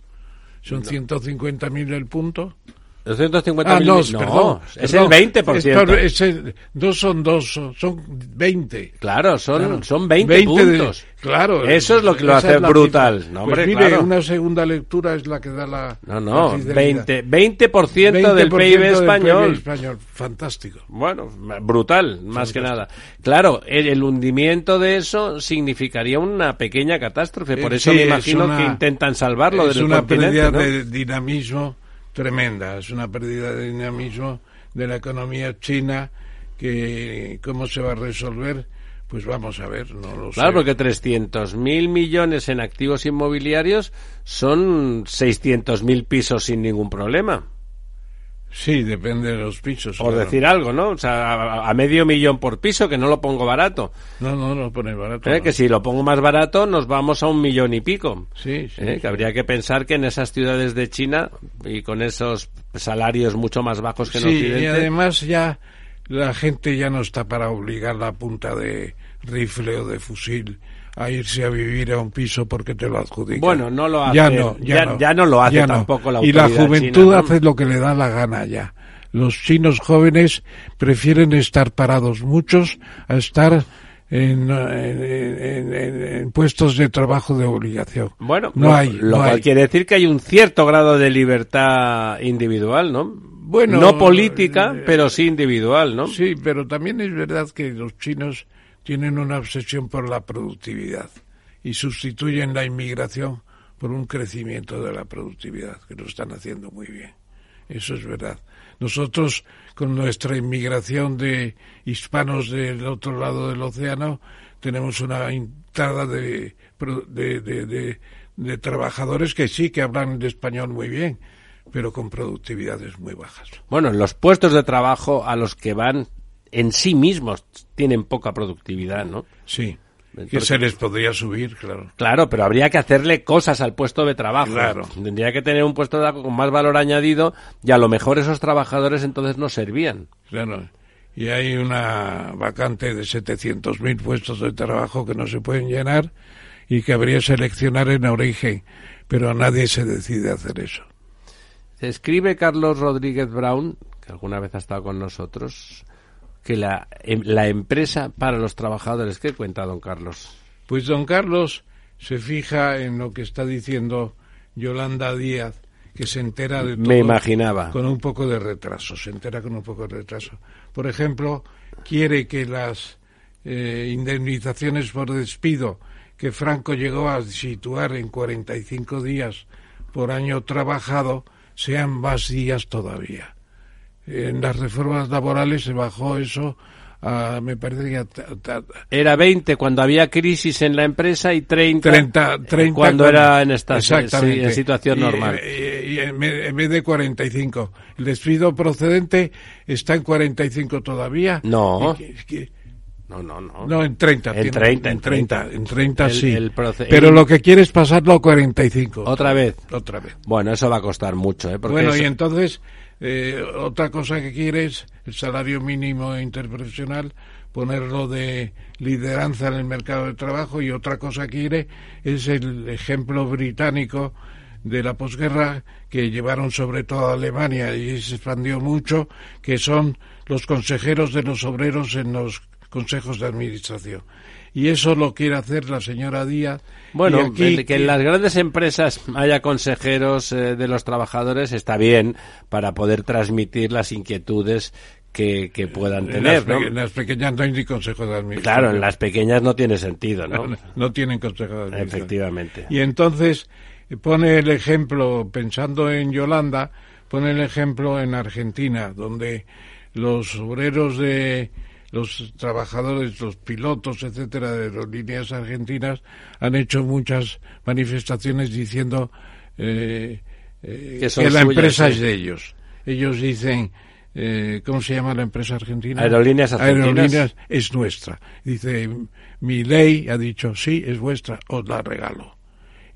Son 150 mil el punto. 250 Ah, mil no, mil- no, perdón. es perdón. el 20%. Es por- es el- dos son dos, son, son 20. Claro, son, Claro. son 20, 20 de- puntos. claro. Eso es lo que lo hace es brutal. No, Pues hombre, mire, claro. una segunda lectura es la que da la. No, no, la fidelidad. 20, 20%, del 20% PIB del español. PIB español. Fantástico. Bueno, brutal, más que nada. Claro, el, el hundimiento de eso significaría una pequeña catástrofe. Por Eh, eso sí, me es imagino una- que intentan salvarlo Es del una continente, pérdida ¿no? de dinamismo tremenda. Es una pérdida de dinamismo de la economía china que cómo se va a resolver. Pues vamos a ver, no lo Claro, sé. porque 300 mil millones en activos inmobiliarios son 600 mil pisos sin ningún problema. Sí, depende de los pisos. Por claro. decir algo, ¿no? O sea, a, a medio millón por piso, que no lo pongo barato. No, no, no pone barato. ¿Eh? no. Que si lo pongo más barato, nos vamos a un millón y pico. Sí, sí, ¿Eh? sí. Que habría que pensar que en esas ciudades de China y con esos salarios mucho más bajos que en Sí, Occidente. y además ya la gente ya no está para obligar la punta de rifle o de fusil a irse a vivir a un piso porque te lo adjudican. Bueno, no lo hace- Ya no, ya, ya- no, ya no lo hace ya no. tampoco la Y la autoridad juventud china, ¿no? hace lo que le da la gana ya. Los chinos jóvenes prefieren estar parados muchos a estar en, en- en- en- puestos de trabajo de obligación. Bueno, no lo, hay. lo no cual hay. quiere decir que hay un cierto grado de libertad individual, ¿no? Bueno, no política, eh, pero sí individual, ¿no? Sí, pero también es verdad que los chinos tienen una obsesión por la productividad y sustituyen la inmigración por un crecimiento de la productividad, que lo están haciendo muy bien. Eso es verdad. Nosotros, con nuestra inmigración de hispanos del otro lado del océano, tenemos una entrada de, de trabajadores que sí que hablan de español muy bien, pero con productividades muy bajas. Bueno, los puestos de trabajo a los que van en sí mismos tienen poca productividad, ¿no? Sí. Que se les podría subir, claro. Claro, pero habría que hacerle cosas al puesto de trabajo. Claro. Tendría que tener un puesto de trabajo con más valor añadido y a lo mejor esos trabajadores entonces no servían. Claro. Y hay una vacante de 700.000 puestos de trabajo que no se pueden llenar y que habría que seleccionar en origen, pero nadie se decide a hacer eso. Escribe Carlos Rodríguez Brown, que alguna vez ha estado con nosotros, que la, em- la empresa para los trabajadores. ¿Qué cuenta don Carlos? Pues don Carlos se fija en lo que está diciendo Yolanda Díaz, que se entera de todo. Me imaginaba. Con un poco de retraso, se entera con un poco de retraso. Por ejemplo, quiere que las eh, indemnizaciones por despido que Franco llegó a situar en 45 días por año trabajado sean más días todavía. En las reformas laborales se bajó eso a, me parece que a, a- Era 20 cuando había crisis en la empresa y 30, 30, 30 cuando con- era en, esta, Exactamente. sí, en situación Y, normal. eh, y en vez en vez de 45. El despido procedente está en 45 todavía. No. Y No, no, no. No, en 30. En tiene- 30, En 30, en 30 El- sí. el Pero el- lo que quiere es pasarlo a 45. Otra vez. Otra vez. Bueno, eso va a costar mucho, ¿eh? Porque Bueno, eso- y entonces, eh, otra cosa que quiere es el salario mínimo interprofesional, ponerlo de lideranza en el mercado de trabajo, y otra cosa que quiere es el ejemplo británico de la posguerra que llevaron sobre todo a Alemania y se expandió mucho, que son los consejeros de los obreros en los consejos de administración. Y eso lo quiere hacer la señora Díaz. Bueno, aquí que en las grandes empresas haya consejeros eh, de los trabajadores está bien para poder transmitir las inquietudes que, que puedan en tener, las, ¿no? en las pequeñas no hay ni consejo de administración. Claro, en las pequeñas no tiene sentido, ¿no? No, no tienen consejo de administración. Efectivamente. Y entonces eh, pone el ejemplo, pensando en Yolanda, pone el ejemplo en Argentina, donde los obreros de los trabajadores, los pilotos, etcétera, de aerolíneas argentinas han hecho muchas manifestaciones diciendo eh, eh, Que la empresa es de ellos. Ellos dicen, eh, ¿cómo se llama la empresa argentina? Aerolíneas Argentinas. Aerolíneas es nuestra. Dice, mi ley ha dicho, sí, es vuestra, os la regalo.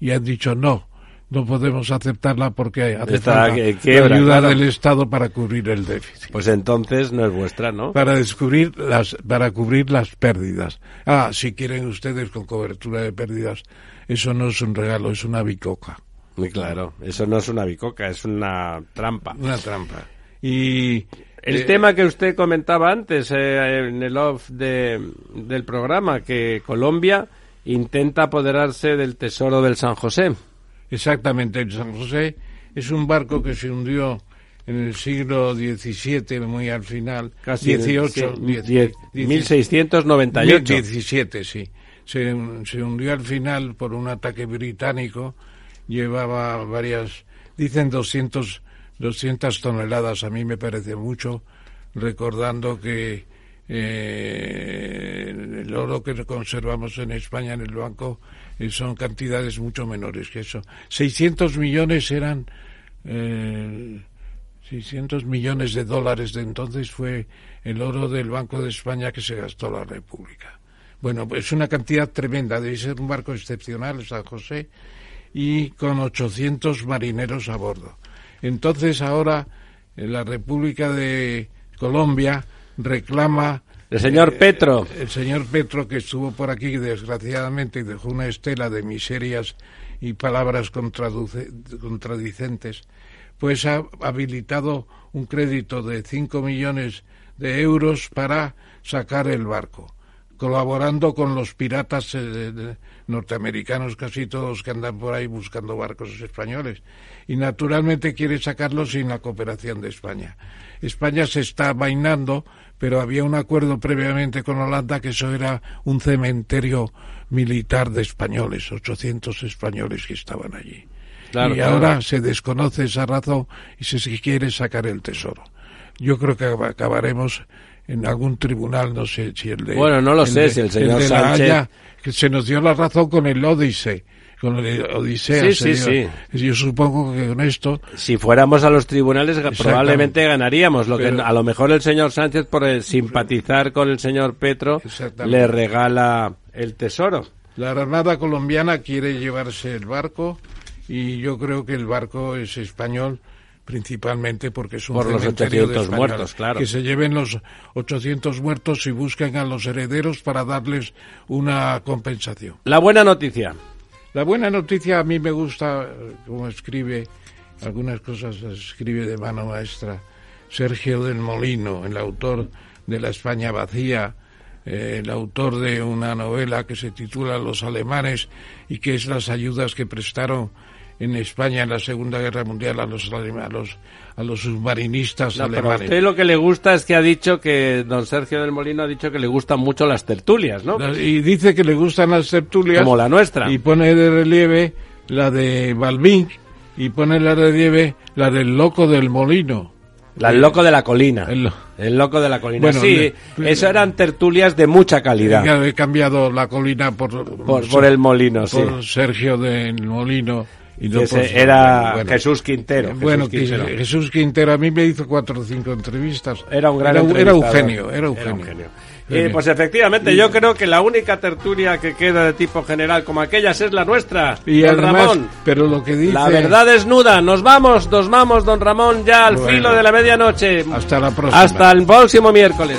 Y han dicho, no, no podemos aceptarla porque hace Está falta que la ayuda claro. del Estado para cubrir el déficit. Pues entonces no es vuestra, ¿no? Para descubrir las, para cubrir las pérdidas. Ah, si quieren ustedes con cobertura de pérdidas, eso no es un regalo, es una bicoca. Muy claro, eso no es una bicoca, es una trampa. Una trampa. Y El eh, tema que usted comentaba antes eh, en el off de, del programa, que Colombia intenta apoderarse del tesoro del San José. Exactamente, el San José. Es un barco que se hundió en el siglo XVII, muy al final, Casi en el- 18, sí, diez- diez- diez- 1698. 17, sí. Se, se hundió al final por un ataque británico, llevaba varias, dicen 200, 200 toneladas, a mí me parece mucho, recordando que eh, el oro que conservamos en España en el banco son cantidades mucho menores que eso. 600 millones eran eh, 600 millones de dólares de entonces fue el oro del Banco de España que se gastó la República. Bueno, pues es una cantidad tremenda, debe ser un barco excepcional, San José, y con 800 marineros a bordo. Entonces ahora eh, la República de Colombia reclama El señor eh, Petro. el señor Petro que estuvo por aquí desgraciadamente y dejó una estela de miserias y palabras contradicentes, pues ha habilitado un crédito de 5 millones de euros para sacar el barco, colaborando con los piratas eh, norteamericanos, casi todos que andan por ahí buscando barcos españoles. Y naturalmente quiere sacarlo sin la cooperación de España. España se está vainando, pero había un acuerdo previamente con Holanda que eso era un cementerio militar de españoles, 800 españoles que estaban allí. Claro, y claro. ahora se desconoce esa razón y se quiere sacar el tesoro. Yo creo que ab- acabaremos en algún tribunal, no sé si el de... Bueno, no lo sé, de- si el señor de La Sánchez- Haya, que se nos dio la razón con el Ódice, con el Odisea. Sí, sí, dio. Yo supongo que con esto Si fuéramos a los tribunales probablemente ganaríamos. Lo que a lo mejor el señor Sánchez por eh, simpatizar con el señor Petro le regala el tesoro. La Armada colombiana quiere llevarse el barco y yo creo que el barco es español principalmente porque es un Por los cementerio de 800 españoles. muertos, claro. Que se lleven los 800 muertos y busquen a los herederos para darles una compensación. La buena noticia. La buena noticia a mí me gusta, eh, como escribe, algunas cosas escribe de mano maestra Sergio del Molino, el autor de La España vacía, eh, el autor de una novela que se titula Los alemanes y que es las ayudas que prestaron en España en la Segunda Guerra Mundial a los a los, a los submarinistas No, pero a alemanes. usted lo que le gusta es que ha dicho que don Sergio del Molino ha dicho que le gustan mucho las tertulias, ¿no? La- Y dice que le gustan las tertulias. Como la nuestra. Y pone de relieve la de Balbín y pone de relieve la del loco del molino. La- el loco de la colina. El, El loco de la colina. Bueno, sí, le- eso eran tertulias de mucha calidad. He cambiado la colina por, Por, por el molino, sí. por Sergio del Molino Y no Ese por- era bueno. Jesús Quintero. Jesús bueno, Quintero. Jesús Quintero a mí me hizo cuatro o cinco entrevistas. Era un gran era, era. Eugenio, era Eugenio. Pues efectivamente, yo creo que la única tertulia que queda de tipo general como aquellas es la nuestra. Y don además, Ramón. pero lo que dice... La verdad desnuda. Nos vamos, nos vamos, don Ramón, ya al Bueno. filo de la medianoche. Hasta la próxima. Hasta el próximo miércoles.